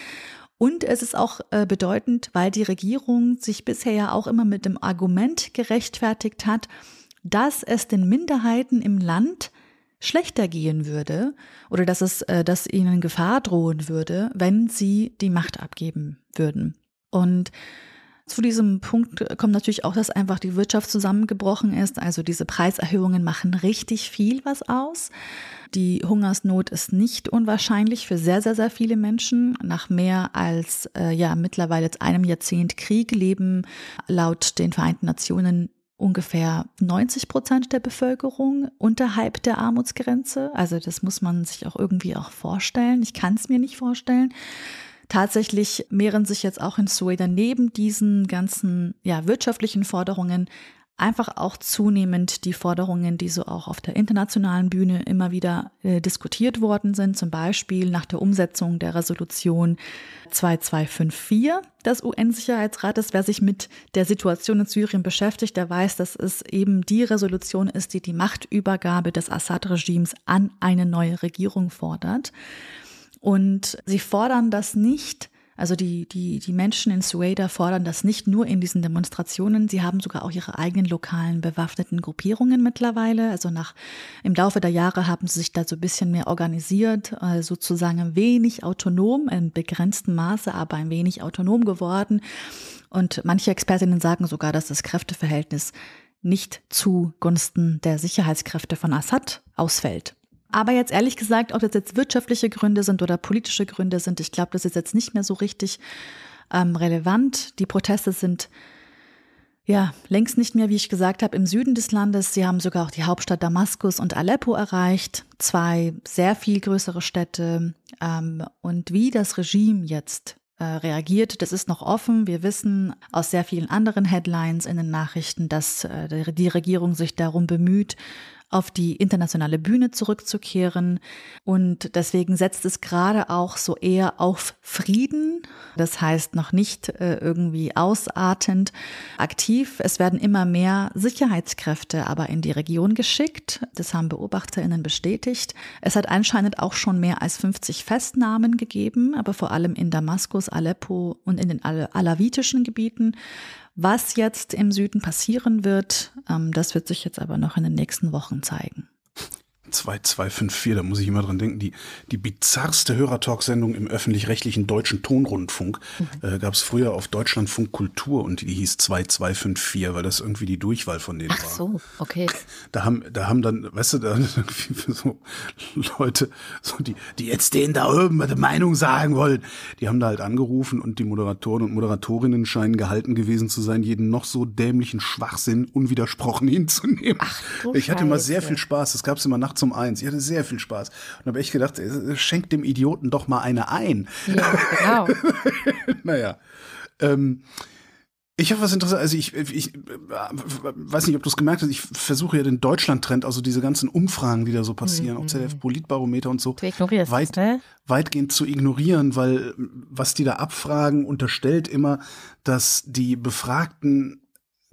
Und es ist auch äh, bedeutend, weil die Regierung sich bisher ja auch immer mit dem Argument gerechtfertigt hat, dass es den Minderheiten im Land schlechter gehen würde oder dass es, äh, dass ihnen Gefahr drohen würde, wenn sie die Macht abgeben würden. Und zu diesem Punkt kommt natürlich auch, dass einfach die Wirtschaft zusammengebrochen ist. Also diese Preiserhöhungen machen richtig viel was aus. Die Hungersnot ist nicht unwahrscheinlich für sehr, sehr, sehr viele Menschen. Nach mehr als äh, ja mittlerweile jetzt einem Jahrzehnt Krieg leben laut den Vereinten Nationen ungefähr 90 Prozent der Bevölkerung unterhalb der Armutsgrenze. Also das muss man sich auch irgendwie auch vorstellen. Ich kann es mir nicht vorstellen. Tatsächlich mehren sich jetzt auch in Sueda neben diesen ganzen ja, wirtschaftlichen Forderungen einfach auch zunehmend die Forderungen, die so auch auf der internationalen Bühne immer wieder äh, diskutiert worden sind, zum Beispiel nach der Umsetzung der Resolution 2254 des UN-Sicherheitsrates. Wer sich mit der Situation in Syrien beschäftigt, der weiß, dass es eben die Resolution ist, die die Machtübergabe des Assad-Regimes an eine neue Regierung fordert. Und sie fordern das nicht, also die, die, die Menschen in Sueda fordern das nicht nur in diesen Demonstrationen, sie haben sogar auch ihre eigenen lokalen bewaffneten Gruppierungen mittlerweile. Also nach, im Laufe der Jahre haben sie sich da so ein bisschen mehr organisiert, äh, sozusagen ein wenig autonom, in begrenztem Maße, aber ein wenig autonom geworden. Und manche Expertinnen sagen sogar, dass das Kräfteverhältnis nicht zugunsten der Sicherheitskräfte von Assad ausfällt. Aber jetzt ehrlich gesagt, ob das jetzt wirtschaftliche Gründe sind oder politische Gründe sind, ich glaube, das ist jetzt nicht mehr so richtig ähm, relevant. Die Proteste sind ja längst nicht mehr, wie ich gesagt habe, im Süden des Landes. Sie haben sogar auch die Hauptstadt Damaskus und Aleppo erreicht, zwei sehr viel größere Städte. Ähm, und wie das Regime jetzt äh, reagiert. Das ist noch offen. Wir wissen aus sehr vielen anderen Headlines in den Nachrichten, dass äh, die Regierung sich darum bemüht, auf die internationale Bühne zurückzukehren. Und deswegen setzt es gerade auch so eher auf Frieden. Das heißt noch nicht äh, irgendwie ausartend aktiv. Es werden immer mehr Sicherheitskräfte aber in die Region geschickt. Das haben BeobachterInnen bestätigt. Es hat anscheinend auch schon mehr als 50 Festnahmen gegeben, aber vor allem in Damaskus, Aleppo und in den alawitischen Gebieten. Was jetzt im Süden passieren wird, ähm, das wird sich jetzt aber noch in den nächsten Wochen zeigen. 2254, da muss ich immer dran denken, die, die bizarrste Hörertalk-Sendung im öffentlich-rechtlichen deutschen Tonrundfunk mhm. äh, gab es früher auf Deutschlandfunk Kultur und die hieß 2254, weil das irgendwie die Durchwahl von denen Ach war. Ach so, okay. Da haben, da haben dann, weißt du, da so Leute, so die, die jetzt denen da oben eine Meinung sagen wollen, die haben da halt angerufen und die Moderatoren und Moderatorinnen scheinen gehalten gewesen zu sein, jeden noch so dämlichen Schwachsinn unwidersprochen hinzunehmen. Ach, ich hatte immer sehr viel Spaß, das gab es immer nachts um eins. Ich hatte sehr viel Spaß. Und habe echt gedacht, schenkt dem Idioten doch mal eine ein. Ja, genau. naja. Ähm, ich habe was Interessantes, also ich, ich äh, weiß nicht, ob du es gemerkt hast, ich versuche ja den Deutschland-Trend, also diese ganzen Umfragen, die da so passieren, mhm. auch ZDF Politbarometer und so, weit, ne? weitgehend zu ignorieren, weil was die da abfragen, unterstellt immer, dass die Befragten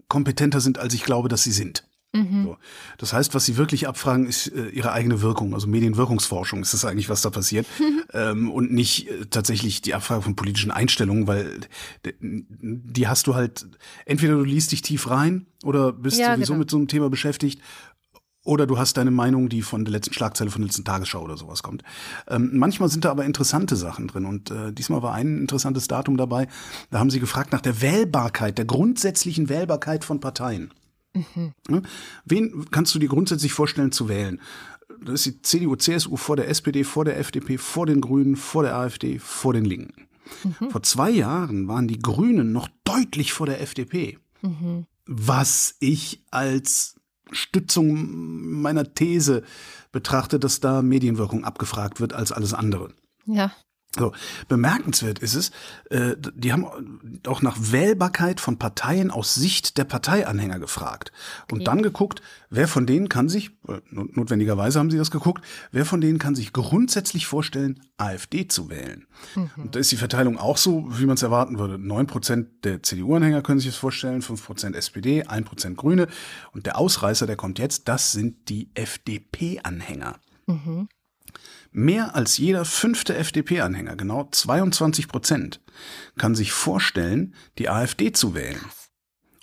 kompetenter sind, als ich glaube, dass sie sind. Mhm. So. Das heißt, was sie wirklich abfragen, ist äh, ihre eigene Wirkung, also Medienwirkungsforschung ist das eigentlich, was da passiert. Ähm, und nicht äh, tatsächlich die Abfrage von politischen Einstellungen, weil die hast du halt, entweder du liest dich tief rein oder bist ja, sowieso genau. mit so einem Thema beschäftigt oder du hast deine Meinung, die von der letzten Schlagzeile von der letzten Tagesschau oder sowas kommt. Ähm, manchmal sind da aber interessante Sachen drin und äh, diesmal war ein interessantes Datum dabei. Da haben sie gefragt nach der Wählbarkeit, der grundsätzlichen Wählbarkeit von Parteien. Mhm. Wen kannst du dir grundsätzlich vorstellen zu wählen? Das ist die CDU, CSU vor der SPD, vor der FDP, vor den Grünen, vor der AfD, vor den Linken. Mhm. Vor zwei Jahren waren die Grünen noch deutlich vor der FDP. Mhm. Was ich als Stützung meiner These betrachte, dass da Medienwirkung abgefragt wird als alles andere. Ja. So, bemerkenswert ist es, äh, die haben auch nach Wählbarkeit von Parteien aus Sicht der Parteianhänger gefragt. Und okay. dann geguckt, wer von denen kann sich, notwendigerweise haben sie das geguckt, wer von denen kann sich grundsätzlich vorstellen, AfD zu wählen. Mhm. Und da ist die Verteilung auch so, wie man es erwarten würde. Neun Prozent der CDU-Anhänger können sich das vorstellen, fünf Prozent SPD, ein Prozent Grüne. Und der Ausreißer, der kommt jetzt, das sind die FDP-Anhänger. Mhm. Mehr als jeder fünfte FDP-Anhänger, genau 22 Prozent, kann sich vorstellen, die AfD zu wählen.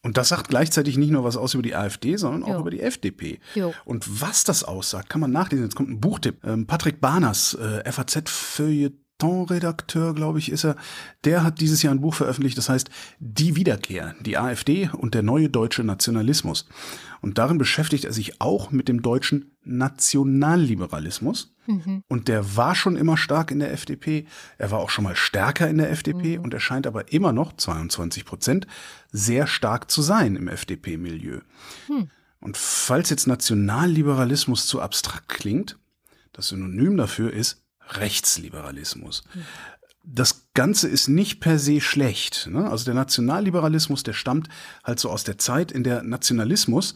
Und das sagt gleichzeitig nicht nur was aus über die AfD, sondern auch jo. über die FDP. Jo. Und was das aussagt, kann man nachlesen. Jetzt kommt ein Buchtipp. Ähm, Patrick Barners, äh, FAZ-Feuilleton Feuilleton-Redakteur, glaube ich, ist er. Der hat dieses Jahr ein Buch veröffentlicht, das heißt Die Wiederkehr, die AfD und der neue deutsche Nationalismus. Und darin beschäftigt er sich auch mit dem deutschen Nationalliberalismus. Mhm. Und der war schon immer stark in der FDP. Er war auch schon mal stärker in der FDP mhm. und er scheint aber immer noch, 22 Prozent, sehr stark zu sein im FDP-Milieu. Mhm. Und falls jetzt Nationalliberalismus zu abstrakt klingt, das Synonym dafür ist Rechtsliberalismus. Das Ganze ist nicht per se schlecht. Ne? Also der Nationalliberalismus, der stammt halt so aus der Zeit, in der Nationalismus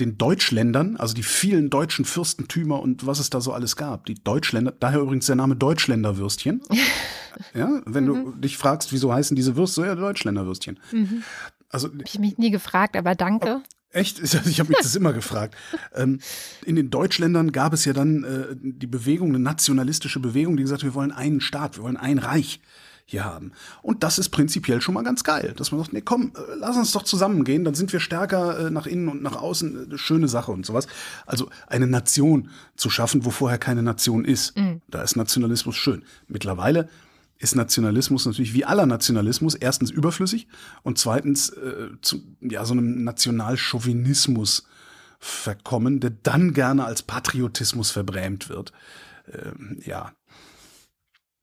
den Deutschländern, also die vielen deutschen Fürstentümer und was es da so alles gab, die Deutschländer, daher übrigens der Name Deutschländerwürstchen. ja, wenn mhm. du dich fragst, wieso heißen diese Würste, so ja, Deutschländerwürstchen. Mhm. Also, Hab ich mich nie gefragt, aber danke. Echt? Ich habe mich das immer gefragt. Ähm, in den Deutschländern gab es ja dann äh, die Bewegung, eine nationalistische Bewegung, die gesagt hat, wir wollen einen Staat, wir wollen ein Reich hier haben. Und das ist prinzipiell schon mal ganz geil, dass man sagt, nee, komm, äh, lass uns doch zusammengehen, dann sind wir stärker äh, nach innen und nach außen, eine schöne Sache und sowas. Also eine Nation zu schaffen, wo vorher keine Nation ist. Mhm. Da ist Nationalismus schön. Mittlerweile ist Nationalismus natürlich wie aller Nationalismus erstens überflüssig und zweitens äh, zu ja, so einem Nationalchauvinismus verkommen, der dann gerne als Patriotismus verbrämt wird. Ähm, ja.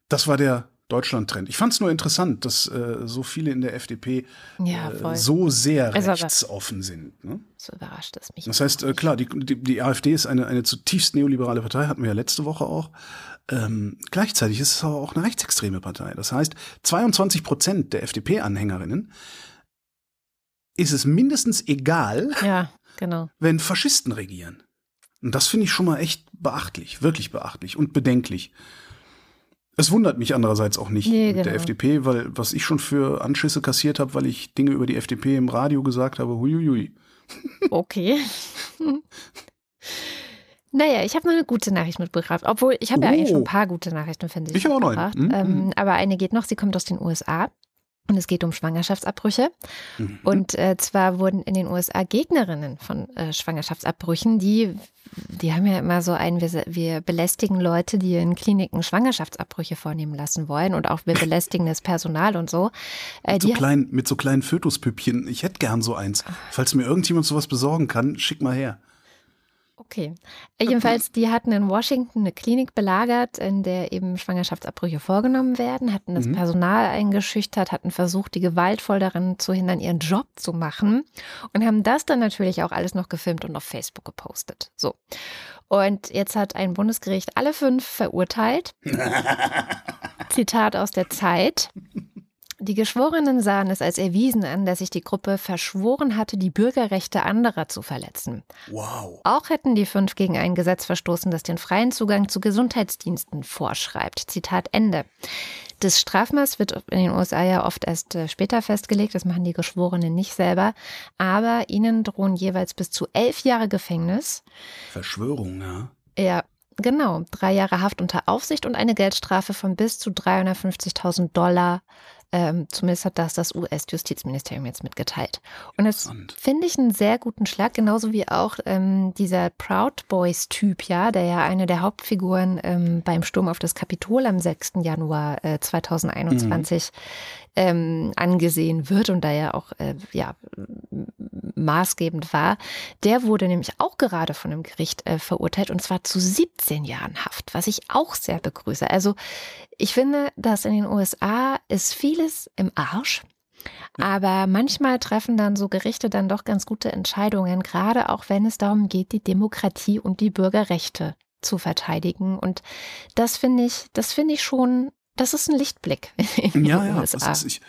Das war der Deutschland-Trend. Ich fand es nur interessant, dass äh, so viele in der FDP ja, äh, so sehr also, rechtsoffen sind. Ne? So überrascht es mich. Das heißt, äh, klar, die, die, die AfD ist eine, eine zutiefst neoliberale Partei, hatten wir ja letzte Woche auch. Ähm, gleichzeitig ist es aber auch eine rechtsextreme Partei. Das heißt, 22 Prozent der FDP-Anhängerinnen ist es mindestens egal, ja, genau. wenn Faschisten regieren. Und das finde ich schon mal echt beachtlich, wirklich beachtlich und bedenklich. Es wundert mich andererseits auch nicht Nee, mit der genau. FDP, weil was ich schon für Anschüsse kassiert habe, weil ich Dinge über die FDP im Radio gesagt habe, huiuiui. Okay. Naja, ich habe noch eine gute Nachricht mitgebracht. Obwohl, ich habe ja eigentlich Oh. schon ein paar gute Nachrichten, finde ich. Ich auch noch. Mhm. Ähm, aber eine geht noch, sie kommt aus den USA. Und es geht um Schwangerschaftsabbrüche. Mhm. Und äh, zwar wurden in den USA Gegnerinnen von äh, Schwangerschaftsabbrüchen, die, die haben ja immer so einen, wir, wir belästigen Leute, die in Kliniken Schwangerschaftsabbrüche vornehmen lassen wollen und auch wir belästigen das Personal und so. Äh, Mit so, die, klein, mit so kleinen Fötuspüppchen. Ich hätte gern so eins. Falls mir irgendjemand sowas besorgen kann, schick mal her. Okay. Jedenfalls, die hatten in Washington eine Klinik belagert, in der eben Schwangerschaftsabbrüche vorgenommen werden, hatten das Mhm. Personal eingeschüchtert, hatten versucht, die gewaltvoll daran zu hindern, ihren Job zu machen und haben das dann natürlich auch alles noch gefilmt und auf Facebook gepostet. So. Und jetzt hat ein Bundesgericht alle fünf verurteilt. Zitat aus der Zeit. Die Geschworenen sahen es als erwiesen an, dass sich die Gruppe verschworen hatte, die Bürgerrechte anderer zu verletzen. Wow. Auch hätten die fünf gegen ein Gesetz verstoßen, das den freien Zugang zu Gesundheitsdiensten vorschreibt. Zitat Ende. Das Strafmaß wird in den USA ja oft erst äh, später festgelegt, das machen die Geschworenen nicht selber, aber ihnen drohen jeweils bis zu elf Jahre Gefängnis. Verschwörung, ja. Ja, genau, drei Jahre Haft unter Aufsicht und eine Geldstrafe von bis zu 350.000 Dollar. Ähm, zumindest hat das das US-Justizministerium jetzt mitgeteilt. Und das finde ich einen sehr guten Schlag, genauso wie auch ähm, dieser Proud Boys-Typ, ja, der ja eine der Hauptfiguren ähm, beim Sturm auf das Kapitol am 6. Januar äh, 2021 ähm, angesehen wird und da ja auch äh, ja, maßgebend war, der wurde nämlich auch gerade von einem Gericht äh, verurteilt und zwar zu 17 Jahren Haft, was ich auch sehr begrüße. Also ich finde, dass in den USA ist vieles im Arsch. Aber manchmal treffen dann so Gerichte dann doch ganz gute Entscheidungen, gerade auch wenn es darum geht, die Demokratie und die Bürgerrechte zu verteidigen. Und das finde ich, das finde ich schon, das ist ein Lichtblick in den Ja, ja. Ist, ich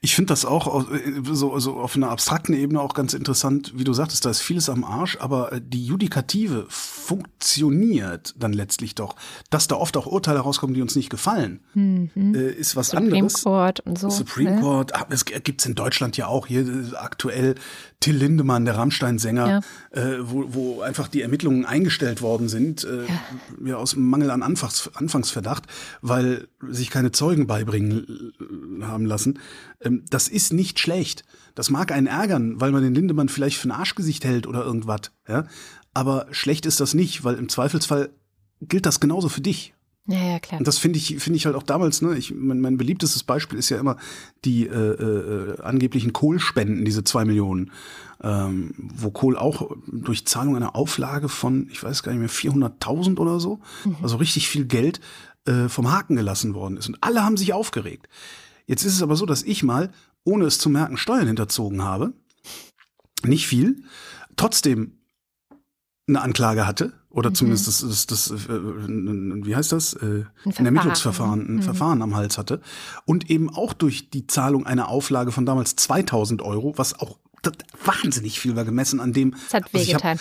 ich finde das auch au- äh, so, so auf einer abstrakten Ebene auch ganz interessant, wie du sagtest, da ist vieles am Arsch, aber äh, die Judikative funktioniert dann letztlich doch. Dass da oft auch Urteile rauskommen, die uns nicht gefallen, Mhm. äh, ist was Supreme anderes. Court und so. Supreme ne? Court, ah, es gibt's in Deutschland ja auch hier aktuell Till Lindemann, der Rammstein-Sänger, äh, wo, wo einfach die Ermittlungen eingestellt worden sind, äh, ja. aus Mangel an Anfangs, Anfangsverdacht, weil sich keine Zeugen beibringen haben lassen. Ähm, das ist nicht schlecht. Das mag einen ärgern, weil man den Lindemann vielleicht für ein Arschgesicht hält oder irgendwas. Ja? Aber schlecht ist das nicht, weil im Zweifelsfall gilt das genauso für dich. Ja, ja, klar. Und das finde ich, finde ich halt auch damals, ne, ich, mein, mein beliebtestes Beispiel ist ja immer die äh, äh, angeblichen Kohlspenden, diese zwei Millionen, ähm, wo Kohl auch durch Zahlung einer Auflage von, ich weiß gar nicht mehr, 400.000 oder so, also richtig viel Geld äh, vom Haken gelassen worden ist. Und alle haben sich aufgeregt. Jetzt ist es aber so, dass ich mal, ohne es zu merken, Steuern hinterzogen habe. Nicht viel. Trotzdem eine Anklage hatte oder zumindest das, das, das äh, n- n- wie heißt das, äh, ein, Verfahren. Ermittlungsverfahren, ein Mhm. Verfahren am Hals hatte und eben auch durch die Zahlung einer Auflage von damals 2000 Euro, was auch das wahnsinnig viel war gemessen an dem. Es hat also ich habe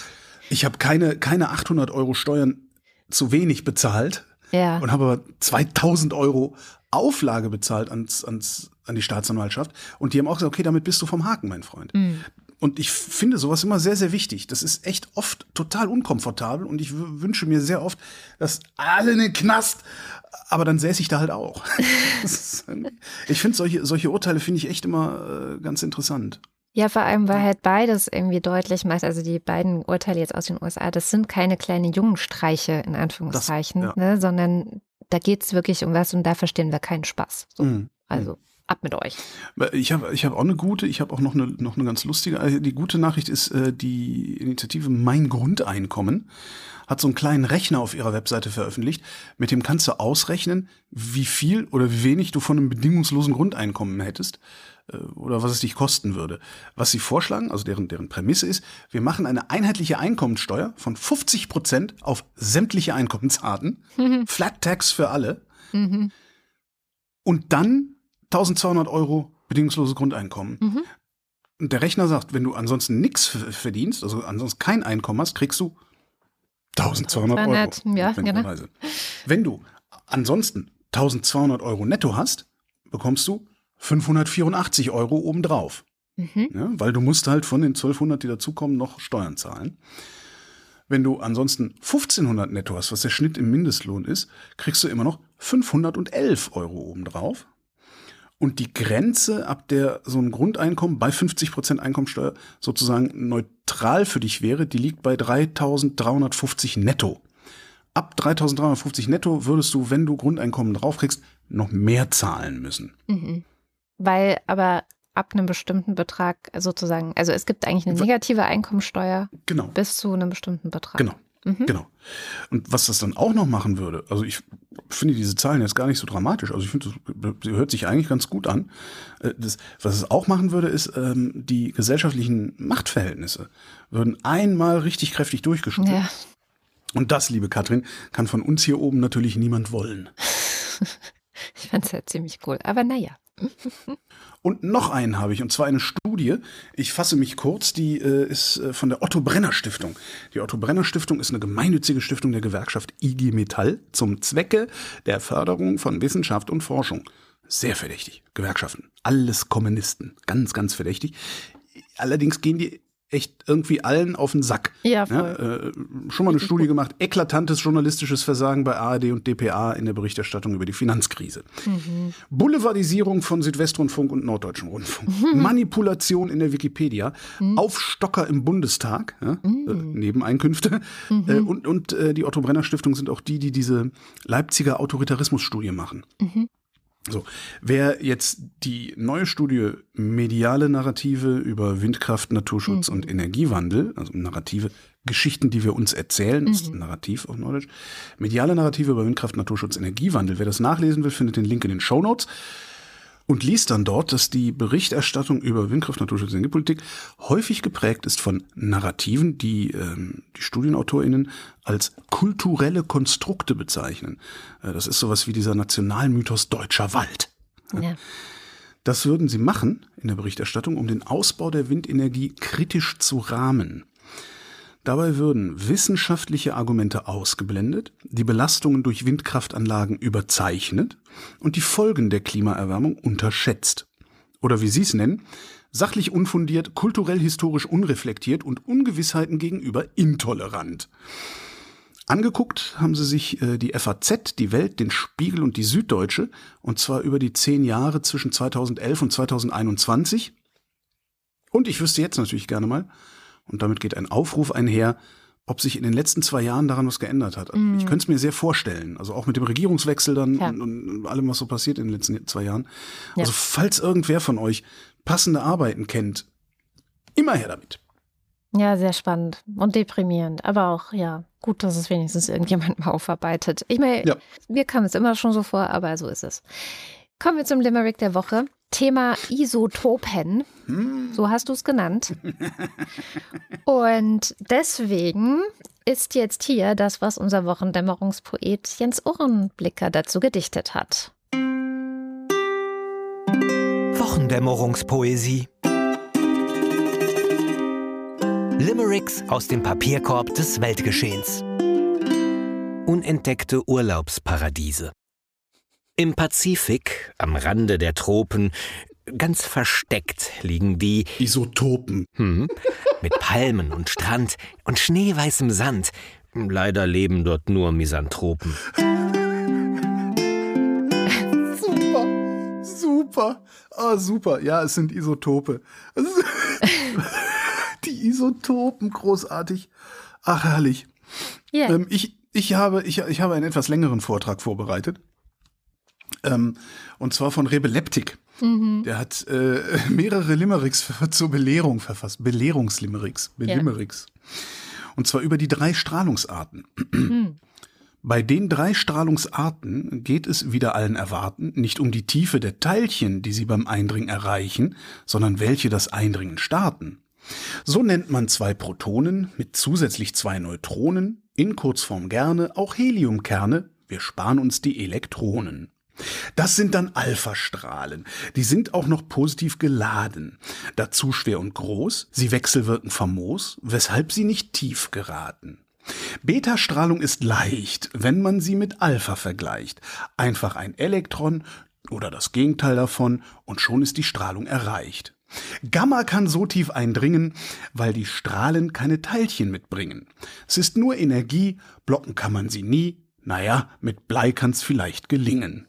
hab keine keine 800 Euro Steuern zu wenig bezahlt Ja. und habe aber 2000 Euro Auflage bezahlt ans, ans, an die Staatsanwaltschaft. Und die haben auch gesagt, okay, damit bist du vom Haken, mein Freund. Mhm. Und ich finde sowas immer sehr, sehr wichtig. Das ist echt oft total unkomfortabel und ich wünsche mir sehr oft, dass alle in den Knast, aber dann säße ich da halt auch. Das ist ich finde solche, solche Urteile finde ich echt immer äh, ganz interessant. Ja, vor allem, weil halt beides irgendwie deutlich macht, also die beiden Urteile jetzt aus den USA, das sind keine kleinen Jungenstreiche in Anführungszeichen, ja. ne, sondern da geht es wirklich um was und da verstehen wir keinen Spaß. So, Mhm. Also ab mit euch. Ich habe ich hab auch eine gute, ich habe auch noch eine, noch eine ganz lustige. Also Die gute Nachricht ist, äh, die Initiative Mein Grundeinkommen hat so einen kleinen Rechner auf ihrer Webseite veröffentlicht. Mit dem kannst du ausrechnen, wie viel oder wie wenig du von einem bedingungslosen Grundeinkommen hättest äh, oder was es dich kosten würde. Was sie vorschlagen, also deren, deren Prämisse ist, wir machen eine einheitliche Einkommenssteuer von 50 Prozent auf sämtliche Einkommensarten, Flat Tax für alle Mhm. und dann 1200 Euro bedingungsloses Grundeinkommen. Mhm. Und der Rechner sagt, wenn du ansonsten nichts verdienst, also ansonsten kein Einkommen hast, kriegst du 1200 Euro. 200, ja, genau. Wenn du ansonsten 1200 Euro netto hast, bekommst du 584 Euro obendrauf. Mhm. Ja, weil du musst halt von den 1200, die dazukommen, noch Steuern zahlen. Wenn du ansonsten 1500 netto hast, was der Schnitt im Mindestlohn ist, kriegst du immer noch 511 Euro obendrauf. Und die Grenze, ab der so ein Grundeinkommen bei 50% Einkommensteuer sozusagen neutral für dich wäre, die liegt bei 3350 netto. Ab 3350 netto würdest du, wenn du Grundeinkommen draufkriegst, noch mehr zahlen müssen. Mhm. Weil aber ab einem bestimmten Betrag sozusagen, also es gibt eigentlich eine negative Einkommensteuer Genau. bis zu einem bestimmten Betrag. Genau. Mhm. Genau. Und was das dann auch noch machen würde, also ich finde diese Zahlen jetzt gar nicht so dramatisch, also ich finde, sie hört sich eigentlich ganz gut an. Äh, Das, was es auch machen würde, ist, ähm, die gesellschaftlichen Machtverhältnisse würden einmal richtig kräftig durchgeschüttelt. Ja. Und das, liebe Katrin, kann von uns hier oben natürlich niemand wollen. Ich fand es ja ziemlich cool. Aber naja. Und noch einen habe ich, und zwar eine Studie. Ich fasse mich kurz, die äh, ist äh, von der Otto Brenner Stiftung. Die Otto Brenner Stiftung ist eine gemeinnützige Stiftung der Gewerkschaft IG Metall zum Zwecke der Förderung von Wissenschaft und Forschung. Sehr verdächtig. Gewerkschaften. Alles Kommunisten. Ganz, ganz verdächtig. Allerdings gehen die echt irgendwie allen auf den Sack. Ja, voll. äh, schon mal eine Studie gemacht. Eklatantes journalistisches Versagen bei ARD und dPA in der Berichterstattung über die Finanzkrise. Boulevardisierung von Südwestrundfunk und Norddeutschen Rundfunk. Manipulation in der Wikipedia. Aufstocker im Bundestag. Ja, äh, Nebeneinkünfte. Äh, und und äh, die Otto Brenner Stiftung sind auch die, die diese Leipziger Autoritarismusstudie machen. So, wer jetzt die neue Studie mediale Narrative über Windkraft, Naturschutz und Energiewandel, also Narrative, Geschichten, die wir uns erzählen, ist Narrativ auf Neudeutsch, mediale Narrative über Windkraft, Naturschutz, Energiewandel. Wer das nachlesen will, findet den Link in den Show Notes und liest dann dort, dass die Berichterstattung über Windkraft, Naturschutz und Energiepolitik häufig geprägt ist von Narrativen, die ähm, die StudienautorInnen als kulturelle Konstrukte bezeichnen. Äh, das ist sowas wie dieser Nationalmythos Deutscher Wald. Ja. Das würden sie machen in der Berichterstattung, um den Ausbau der Windenergie kritisch zu rahmen. Dabei würden wissenschaftliche Argumente ausgeblendet, die Belastungen durch Windkraftanlagen überzeichnet und die Folgen der Klimaerwärmung unterschätzt. Oder wie Sie es nennen, sachlich unfundiert, kulturell historisch unreflektiert und Ungewissheiten gegenüber intolerant. Angeguckt haben sie sich äh, die FAZ, die Welt, den Spiegel und die Süddeutsche, und zwar über die zehn Jahre zwischen 2011 und 2021. Und ich wüsste jetzt natürlich gerne mal, und damit geht ein Aufruf einher, ob sich in den letzten zwei Jahren daran was geändert hat. Ich könnte es mir sehr vorstellen, also auch mit dem Regierungswechsel dann Ja. und, und allem, was so passiert in den letzten zwei Jahren. Ja. Also falls irgendwer von euch passende Arbeiten kennt, immer her damit. Ja, sehr spannend und deprimierend. Aber auch, ja, gut, dass es wenigstens irgendjemand mal aufarbeitet. Ich meine, Ja. mir kam es immer schon so vor, aber so ist es. Kommen wir zum Limerick der Woche. Thema Isotopen. So hast du es genannt. Und deswegen ist jetzt hier das, was unser Wochendämmerungspoet Jens Ohrenblicker dazu gedichtet hat. Wochendämmerungspoesie. Limericks aus dem Papierkorb des Weltgeschehens. Unentdeckte Urlaubsparadiese. Im Pazifik, am Rande der Tropen, ganz versteckt liegen die Isotopen. hm, mit Palmen und Strand und schneeweißem Sand. Leider leben dort nur Misanthropen. Super, super, ah, super. Ja, es sind Isotope. Die Isotopen, großartig. Ach, herrlich. Yeah. Ähm, ich, ich, habe, ich, ich habe einen etwas längeren Vortrag vorbereitet. Ähm, und zwar von Rebe Leptik. Der hat äh, mehrere Limericks zur Belehrung verfasst. Belehrungslimericks. Belimericks. Und zwar über die drei Strahlungsarten. Bei den drei Strahlungsarten geht es wieder allen erwarten nicht um die Tiefe der Teilchen, die sie beim Eindringen erreichen, sondern welche das Eindringen starten. So nennt man zwei Protonen mit zusätzlich zwei Neutronen, in Kurzform gerne auch Heliumkerne, wir sparen uns die Elektronen. Das sind dann Alphastrahlen. Die sind auch noch positiv geladen. Dazu schwer und groß, sie wechselwirken famos, weshalb sie nicht tief geraten. Beta-Strahlung ist leicht, wenn man sie mit Alpha vergleicht. Einfach ein Elektron oder das Gegenteil davon und schon ist die Strahlung erreicht. Gamma kann so tief eindringen, weil die Strahlen keine Teilchen mitbringen. Es ist nur Energie, blocken kann man sie nie. Naja, mit Blei kann's vielleicht gelingen.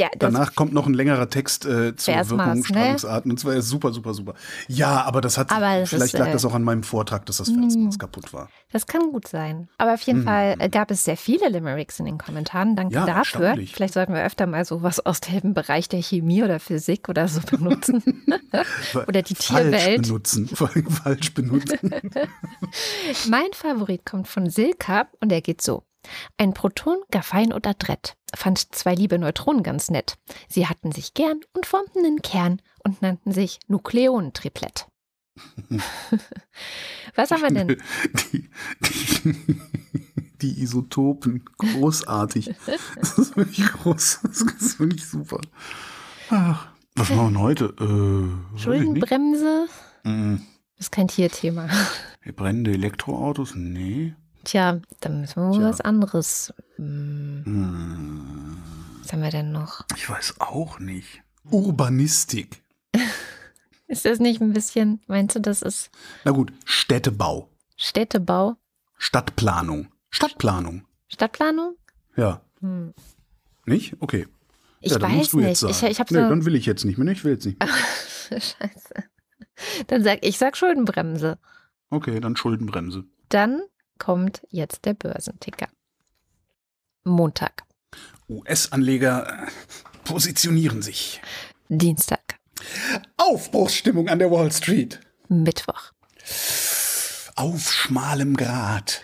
Ja, das Danach kommt noch ein längerer Text äh, zur Wirkung, ne? Strahlungsarten. Und zwar ist super, super, super. Ja, aber das hat, Aber es vielleicht ist, lag äh, das auch an meinem Vortrag, dass das Versmaß kaputt war. Das kann gut sein. Aber auf jeden Mhm. Fall äh, gab es sehr viele Limericks in den Kommentaren. Danke Ja, dafür. Vielleicht sollten wir öfter mal sowas aus dem Bereich der Chemie oder Physik oder so benutzen. oder die Falsch Tierwelt. benutzen. Falsch benutzen. Mein Favorit kommt von Silka und er geht so. Ein Proton, gar fein und adrett, fand zwei liebe Neutronen ganz nett. Sie hatten sich gern und formten einen Kern und nannten sich Nukleonentriplett. Was haben wir denn? Die, die, die Isotopen, großartig. Das ist wirklich groß. Das ist wirklich super. Ach, was machen wir heute? Äh. Schuldenbremse? Mm, ist kein Tierthema. Brennende Elektroautos? Nee. Tja, dann müssen wir wohl was anderes. Hm, Hm, Was haben wir denn noch? ich weiß auch nicht. Urbanistik. Ist das nicht ein bisschen, meinst du, das ist Na gut, Städtebau. Städtebau, Stadtplanung. Stadtplanung. Stadtplanung? Ja. Hm. Nicht? Okay. Ich ja, dann weiß musst du nicht. Jetzt sagen. Ich, ich nee, so. dann will ich jetzt nicht mehr. Ich will jetzt nicht. mehr. Scheiße. Dann sag ich sag Schuldenbremse. Okay, dann Schuldenbremse. Dann kommt jetzt der Börsenticker. Montag, US-Anleger äh, positionieren sich. Dienstag, Aufbruchsstimmung an der Wall Street. Mittwoch, Auf schmalem Grat.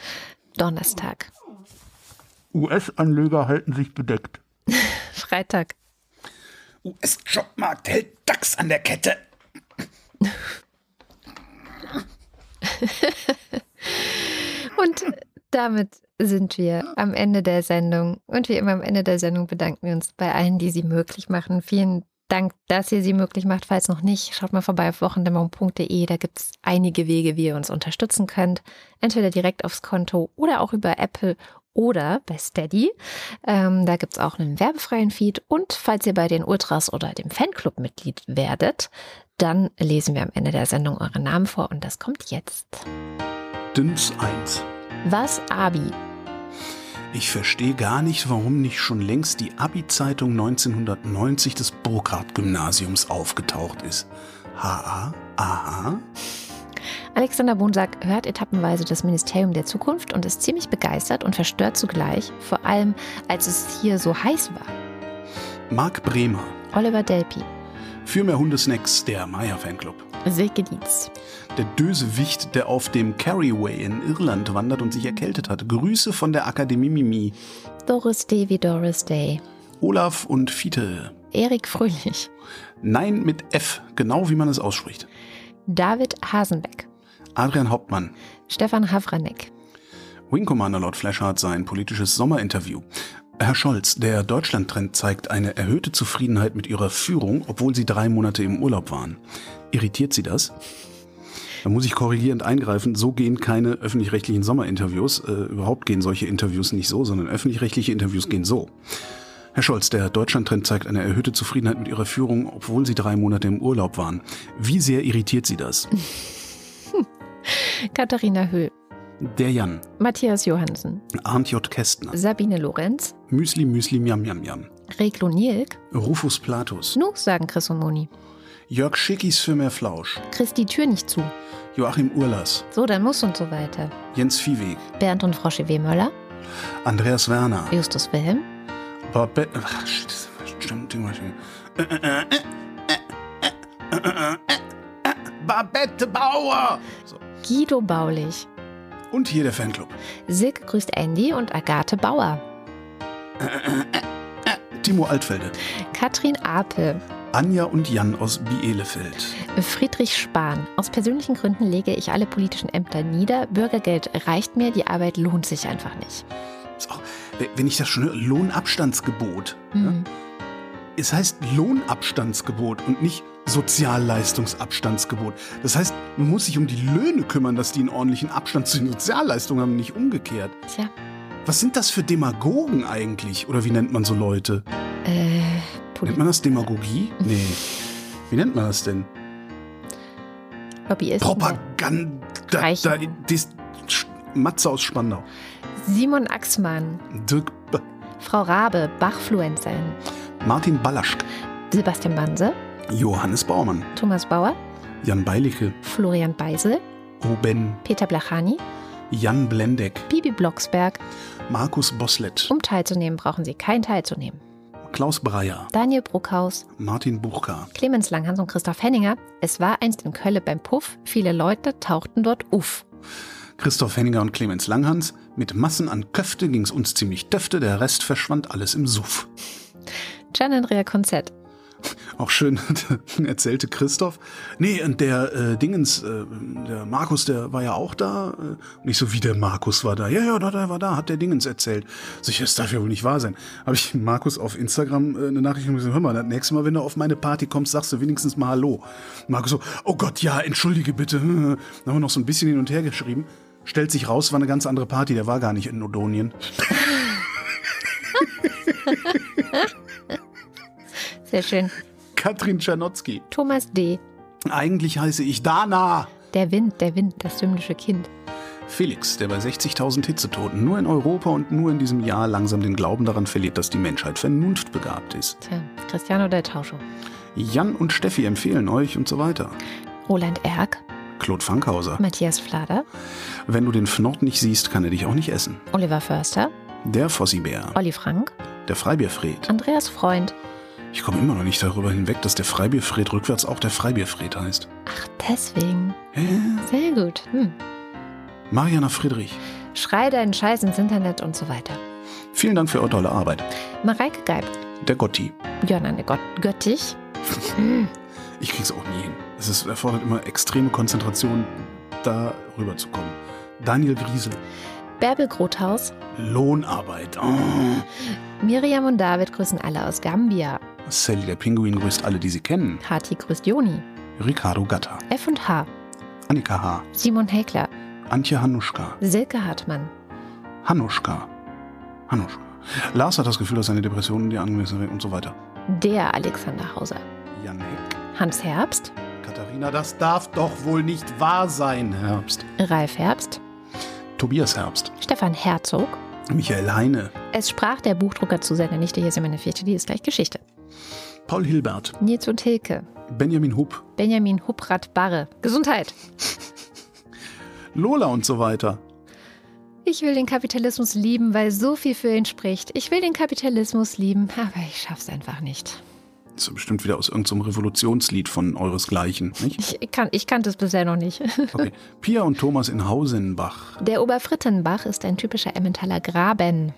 Donnerstag, US-Anleger halten sich bedeckt. Freitag, US-Jobmarkt hält DAX an der Kette. Und damit sind wir am Ende der Sendung. Und wie immer am Ende der Sendung bedanken wir uns bei allen, die sie möglich machen. Vielen Dank, dass ihr sie möglich macht. Falls noch nicht, schaut mal vorbei auf wochendämmerung.de. Da gibt es einige Wege, wie ihr uns unterstützen könnt. Entweder direkt aufs Konto oder auch über Apple oder bei Steady. Ähm, da gibt es auch einen werbefreien Feed. Und falls ihr bei den Ultras oder dem Fanclub Mitglied werdet, dann lesen wir am Ende der Sendung eure Namen vor. Und das kommt jetzt. Dims 1. Was Abi? Ich verstehe gar nicht, warum nicht schon längst die Abi-Zeitung 1990 des Burkhardt-Gymnasiums aufgetaucht ist. Ha, aha. Alexander Bonsack hört etappenweise das Ministerium der Zukunft und ist ziemlich begeistert und verstört zugleich, vor allem als es hier so heiß war. Marc Bremer. Oliver Delpi, Für mehr Hundesnacks, der Maya-Fanclub. Silke Dietz, Der Dösewicht, der auf dem Carryway in Irland wandert und sich erkältet hat. Grüße von der Akademie Mimi. Doris Day wie Doris Day, Olaf und Fiete. Erik Fröhlich, Nein mit F, genau wie man es ausspricht. David Hasenbeck, Adrian Hauptmann. Stefan Havranek, Wing Commander Lord Flashard sein politisches Sommerinterview. Herr Scholz, der Deutschland-Trend zeigt eine erhöhte Zufriedenheit mit Ihrer Führung, obwohl Sie drei Monate im Urlaub waren. Irritiert Sie das? Da muss ich korrigierend eingreifen. So gehen keine öffentlich-rechtlichen Sommerinterviews. Äh, überhaupt gehen solche Interviews nicht so, sondern öffentlich-rechtliche Interviews gehen so. Herr Scholz, der Deutschland-Trend zeigt eine erhöhte Zufriedenheit mit Ihrer Führung, obwohl Sie drei Monate im Urlaub waren. Wie sehr irritiert Sie das? Katharina Höhl, Der Jan, Matthias Johansen, Arndt J. Kästner, Sabine Lorenz, Müsli Müsli Miam Miam Miam, Reglo Nilk, Rufus Platus, Nu, sagen Chris und Moni, Jörg Schickis für mehr Flausch, Kriegst die Tür nicht zu. Joachim Urlas, So, dann muss und so weiter. Jens Viehweg, Bernd und Frosche W. Möller, Andreas Werner, Justus Wilhelm, Babette, stimmt. Äh, äh, äh, äh, äh, äh, äh, äh, Babette Bauer! So. Guido Baulich, Und hier der Fanclub. Silke grüßt Andy und Agathe Bauer, Timo Altfelde, Katrin Apel, Anja und Jan aus Bielefeld. Friedrich Spahn. Aus persönlichen Gründen lege ich alle politischen Ämter nieder. Bürgergeld reicht mir, die Arbeit lohnt sich einfach nicht. Ist auch, wenn ich das schon höre, Lohnabstandsgebot. Hm. Es heißt Lohnabstandsgebot und nicht Sozialleistungsabstandsgebot. Das heißt, man muss sich um die Löhne kümmern, dass die einen ordentlichen Abstand zu den Sozialleistungen haben, nicht umgekehrt. Tja, Was sind das für Demagogen eigentlich? Oder wie nennt man so Leute? äh, Nennt Poli man das Demagogie? Nee. Wie nennt man das denn? Lobbyisten. Propaganda. Da, dies, Matze aus Spandau. Simon Axmann, Dirk B Frau Rabe, Bachfluenzeln, Martin Balaschk. Sebastian Banse, Johannes Baumann. Thomas Bauer, Jan Beilicke. Florian Beisel, Oben. Peter Blachani, Jan Blendeck. Bibi Blocksberg. Markus Boslett. Um teilzunehmen, brauchen Sie kein teilzunehmen. Klaus Breyer. Daniel Bruckhaus, Martin Buchka. Clemens Langhans und Christoph Henninger. Es war einst in Kölle beim Puff. Viele Leute tauchten dort uff. Christoph Henninger und Clemens Langhans. Mit Massen an Köfte ging's uns ziemlich döfte, der Rest verschwand alles im Suff. Gian Andrea Konzett. Auch schön erzählte Christoph. Nee, und der äh, Dingens, äh, der Markus, der war ja auch da. Äh, nicht so wie der Markus war da. Ja, ja, da, der war da, hat der Dingens erzählt. Sicher, das darf ja wohl nicht wahr sein. Habe ich Markus auf Instagram äh, eine Nachricht gesagt, hör mal, das nächste Mal, wenn du auf meine Party kommst, sagst du wenigstens mal Hallo. Markus so, oh Gott, ja, entschuldige bitte. Dann haben wir noch so ein bisschen hin und her geschrieben. Stellt sich raus, war eine ganz andere Party, der war gar nicht in Odonien. Sehr schön. Katrin Czernotzki. Thomas D. Eigentlich heiße ich Dana. Der Wind, der Wind, das himmlische Kind. Felix, der bei 60.000 Hitzetoten nur in Europa und nur in diesem Jahr langsam den Glauben daran verliert, dass die Menschheit vernunftbegabt ist. Tja, Cristiano del Tauscho. Jan und Steffi empfehlen euch und so weiter. Roland Erck. Claude Fankhauser. Matthias Flader. Wenn du den Fnord nicht siehst, kann er dich auch nicht essen. Oliver Förster. Der Fossibär. Olli Frank. Der Freibierfred. Andreas Freund. Ich komme immer noch nicht darüber hinweg, dass der Freibierfred rückwärts auch der Freibierfred heißt. Ach, deswegen. Hä? Sehr gut. Hm. Mariana Friedrich. Schrei deinen Scheiß ins Internet und so weiter. Vielen Dank für eure tolle Arbeit. Mareike Geib. Der Gotti. Jörnane Gott Göttich. Ich krieg's auch nie hin. Es ist, erfordert immer extreme Konzentration, da rüber zu kommen. Daniel Griesel. Bärbel Grothaus. Lohnarbeit. Oh. Miriam und David grüßen alle aus Gambia. Sally der Pinguin grüßt alle, die sie kennen. Hati grüßt Joni. Ricardo Gatter. F und H. Annika H. Simon Häkler. Antje Hanuschka. Silke Hartmann. Hanuschka. Hanuschka. Lars hat das Gefühl, dass seine Depressionen die angemessen sind und so weiter. Der Alexander Hauser. Jan Heck. Hans Herbst. Katharina, das darf doch wohl nicht wahr sein, Herbst. Ralf Herbst. Tobias Herbst. Stefan Herzog. Michael Heine. Es sprach der Buchdrucker zu seiner Nichte, hier ist meine Vierte, die ist gleich Geschichte. Paul Hilbert. Nils und Hilke. Benjamin Hupp. Benjamin Hupprath Barre. Gesundheit. Lola und so weiter. Ich will den Kapitalismus lieben, weil so viel für ihn spricht. Ich will den Kapitalismus lieben, aber ich schaff's einfach nicht. Ist bestimmt wieder aus irgendeinem Revolutionslied von euresgleichen, nicht? Ich, kann, ich kannte es bisher noch nicht. Okay. Pia und Thomas in Hausenbach. Der Oberfrittenbach ist ein typischer Emmentaler Graben.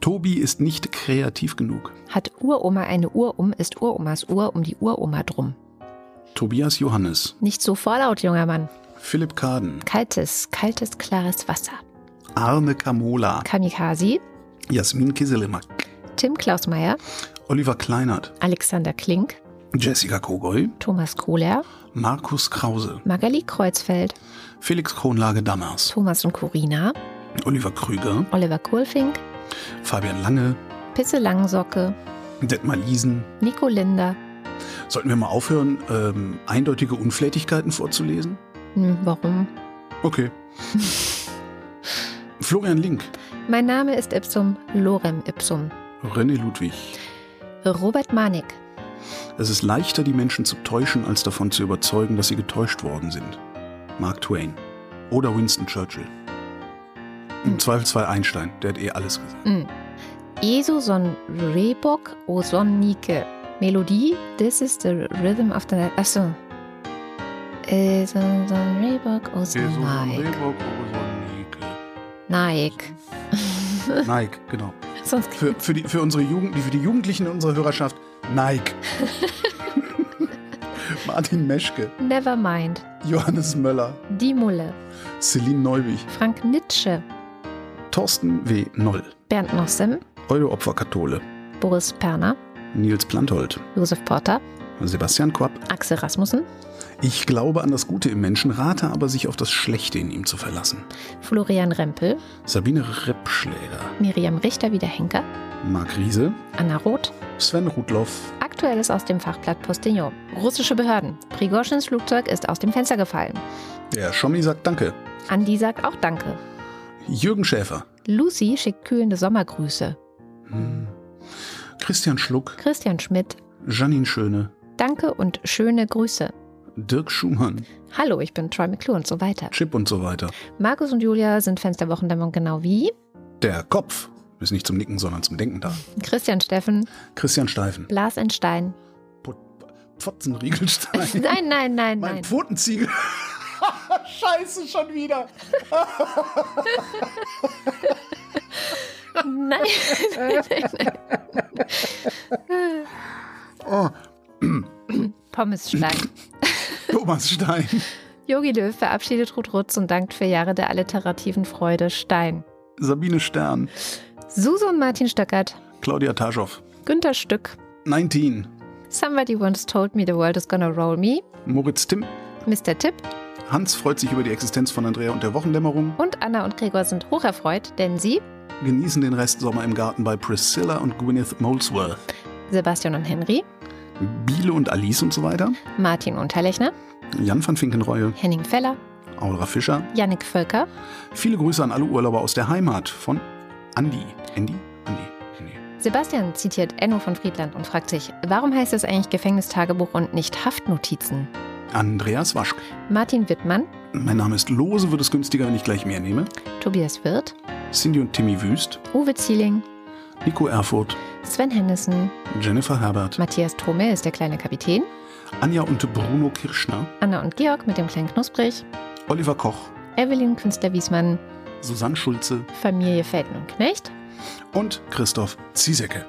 Tobi ist nicht kreativ genug. Hat Uroma eine Urum, ist Uromas Uhr um die Uroma drum. Tobias Johannes. Nicht so vorlaut, junger Mann. Philipp Kaden. Kaltes, kaltes, klares Wasser. Arne Kamola. Kamikaze. Jasmin Kiselemak. Tim Klausmeier. Oliver Kleinert. Alexander Klink. Jessica Kogoy. Thomas Kohler. Markus Krause. Magali Kreuzfeld. Felix Kronlage Dammers. Thomas und Corina. Oliver Krüger. Oliver Kohlfink. Fabian Lange. Pisse Langsocke. Detmar Liesen. Nico Linder. Sollten wir mal aufhören, ähm, eindeutige Unflätigkeiten vorzulesen? Hm, warum? Okay. Florian Link. Mein Name ist Ipsum Lorem Ipsum. René Ludwig. Robert Manik. Es ist leichter, die Menschen zu täuschen, als davon zu überzeugen, dass sie getäuscht worden sind. Mark Twain. Oder Winston Churchill. Im Zweifelsfall Einstein, der hat eh alles gesagt. Hm. Jesu son Rebok o son Nike. Melodie, this is the rhythm of the night. Achso. Äh, son, son Rebok o son Nike. Nike. Nike, genau. Sonst Für, für, die, für, unsere Jugend, für die Jugendlichen in unserer Hörerschaft, Nike. Martin Meschke, Never mind. Johannes Möller, Die Mulle. Celine Neubig, Frank Nitsche. Thorsten W. Noll, Bernd Nossem. Euro Opfer Kathole, Boris Perner. Nils Planthold, Josef Porter. Sebastian Quapp. Axel Rasmussen, Ich glaube an das Gute im Menschen, rate aber, sich auf das Schlechte in ihm zu verlassen. Florian Rempel, Sabine Rippschläger. Miriam Richter wie der Henker, Marc Riese. Anna Roth, Sven Rudloff. Aktuelles aus dem Fachblatt Postillon. Russische Behörden. Prigozhins Flugzeug ist aus dem Fenster gefallen. Der Schommi sagt Danke. Andi sagt auch Danke. Jürgen Schäfer. Lucy schickt kühlende Sommergrüße. Hm. Christian Schluck. Christian Schmidt, Janine Schöne. Danke und schöne Grüße. Dirk Schumann. Hallo, ich bin Troy McClure und so weiter. Chip und so weiter. Markus und Julia sind Fans der Wochendämmung genau wie Der Kopf ist nicht zum Nicken, sondern zum Denken da. Christian Steffen, Christian Steifen. Blas Stein. Put Pfotzenriegelstein. Nein, nein, nein, mein nein. Pfotenziegel. Scheiße, schon wieder. Nein. Oh, Pommes Stein. Thomas Stein. Yogi Löw verabschiedet Ruth Rutz und dankt für Jahre der alliterativen Freude Stein. Sabine Stern. Suso und Martin Stöckert. Claudia Taschow. Günter Stück. 19. Somebody once told me the world is gonna roll me. Moritz Timm. Mr. Tipp Hans freut sich über die Existenz von Andrea und der Wochendämmerung. und Anna und Gregor sind hocherfreut, denn sie, Genießen den Rest Sommer im Garten bei Priscilla und Gwyneth Molesworth. Sebastian und Henry, Biele und Alice und so weiter. Martin Unterlechner, Jan van Finkenreue. Henning Feller, Aura Fischer. Yannick Völker, Viele Grüße an alle Urlauber aus der Heimat von Andi. Andy? Andi. Andi. Sebastian zitiert Enno von Friedland und fragt sich, warum heißt es eigentlich Gefängnistagebuch und nicht Haftnotizen? Andreas Waschk. Martin Wittmann, Mein Name ist Lose, wird es günstiger, wenn ich gleich mehr nehme. Tobias Wirth, Cindy und Timmy Wüst. Uwe Zieling, Nico Erfurt. Sven Hennissen, Jennifer Herbert. Matthias Thome ist der kleine Kapitän, Anja und Bruno Kirschner. Anna und Georg mit dem kleinen Knusprig, Oliver Koch. Evelyn Künstler-Wiesmann, Susanne Schulze. Familie Felden und Knecht. Und Christoph Ziesecke.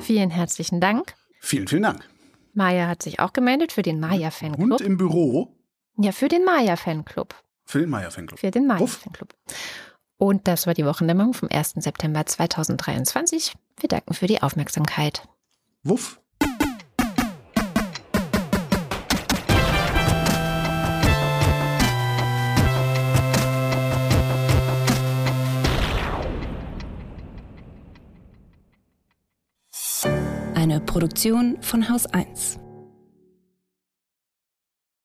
Vielen herzlichen Dank. Vielen, vielen Dank. Maja hat sich auch gemeldet für den Und Maya-Fanclub. im Büro Ja, für den Maya-Fanclub. für den Meier-Fanclub. Für den. Maya-Fanclub. Und das war die Wochendämmerung vom 1. September 2023. Wir danken für die Aufmerksamkeit. Wuff. Eine Produktion von Haus 1.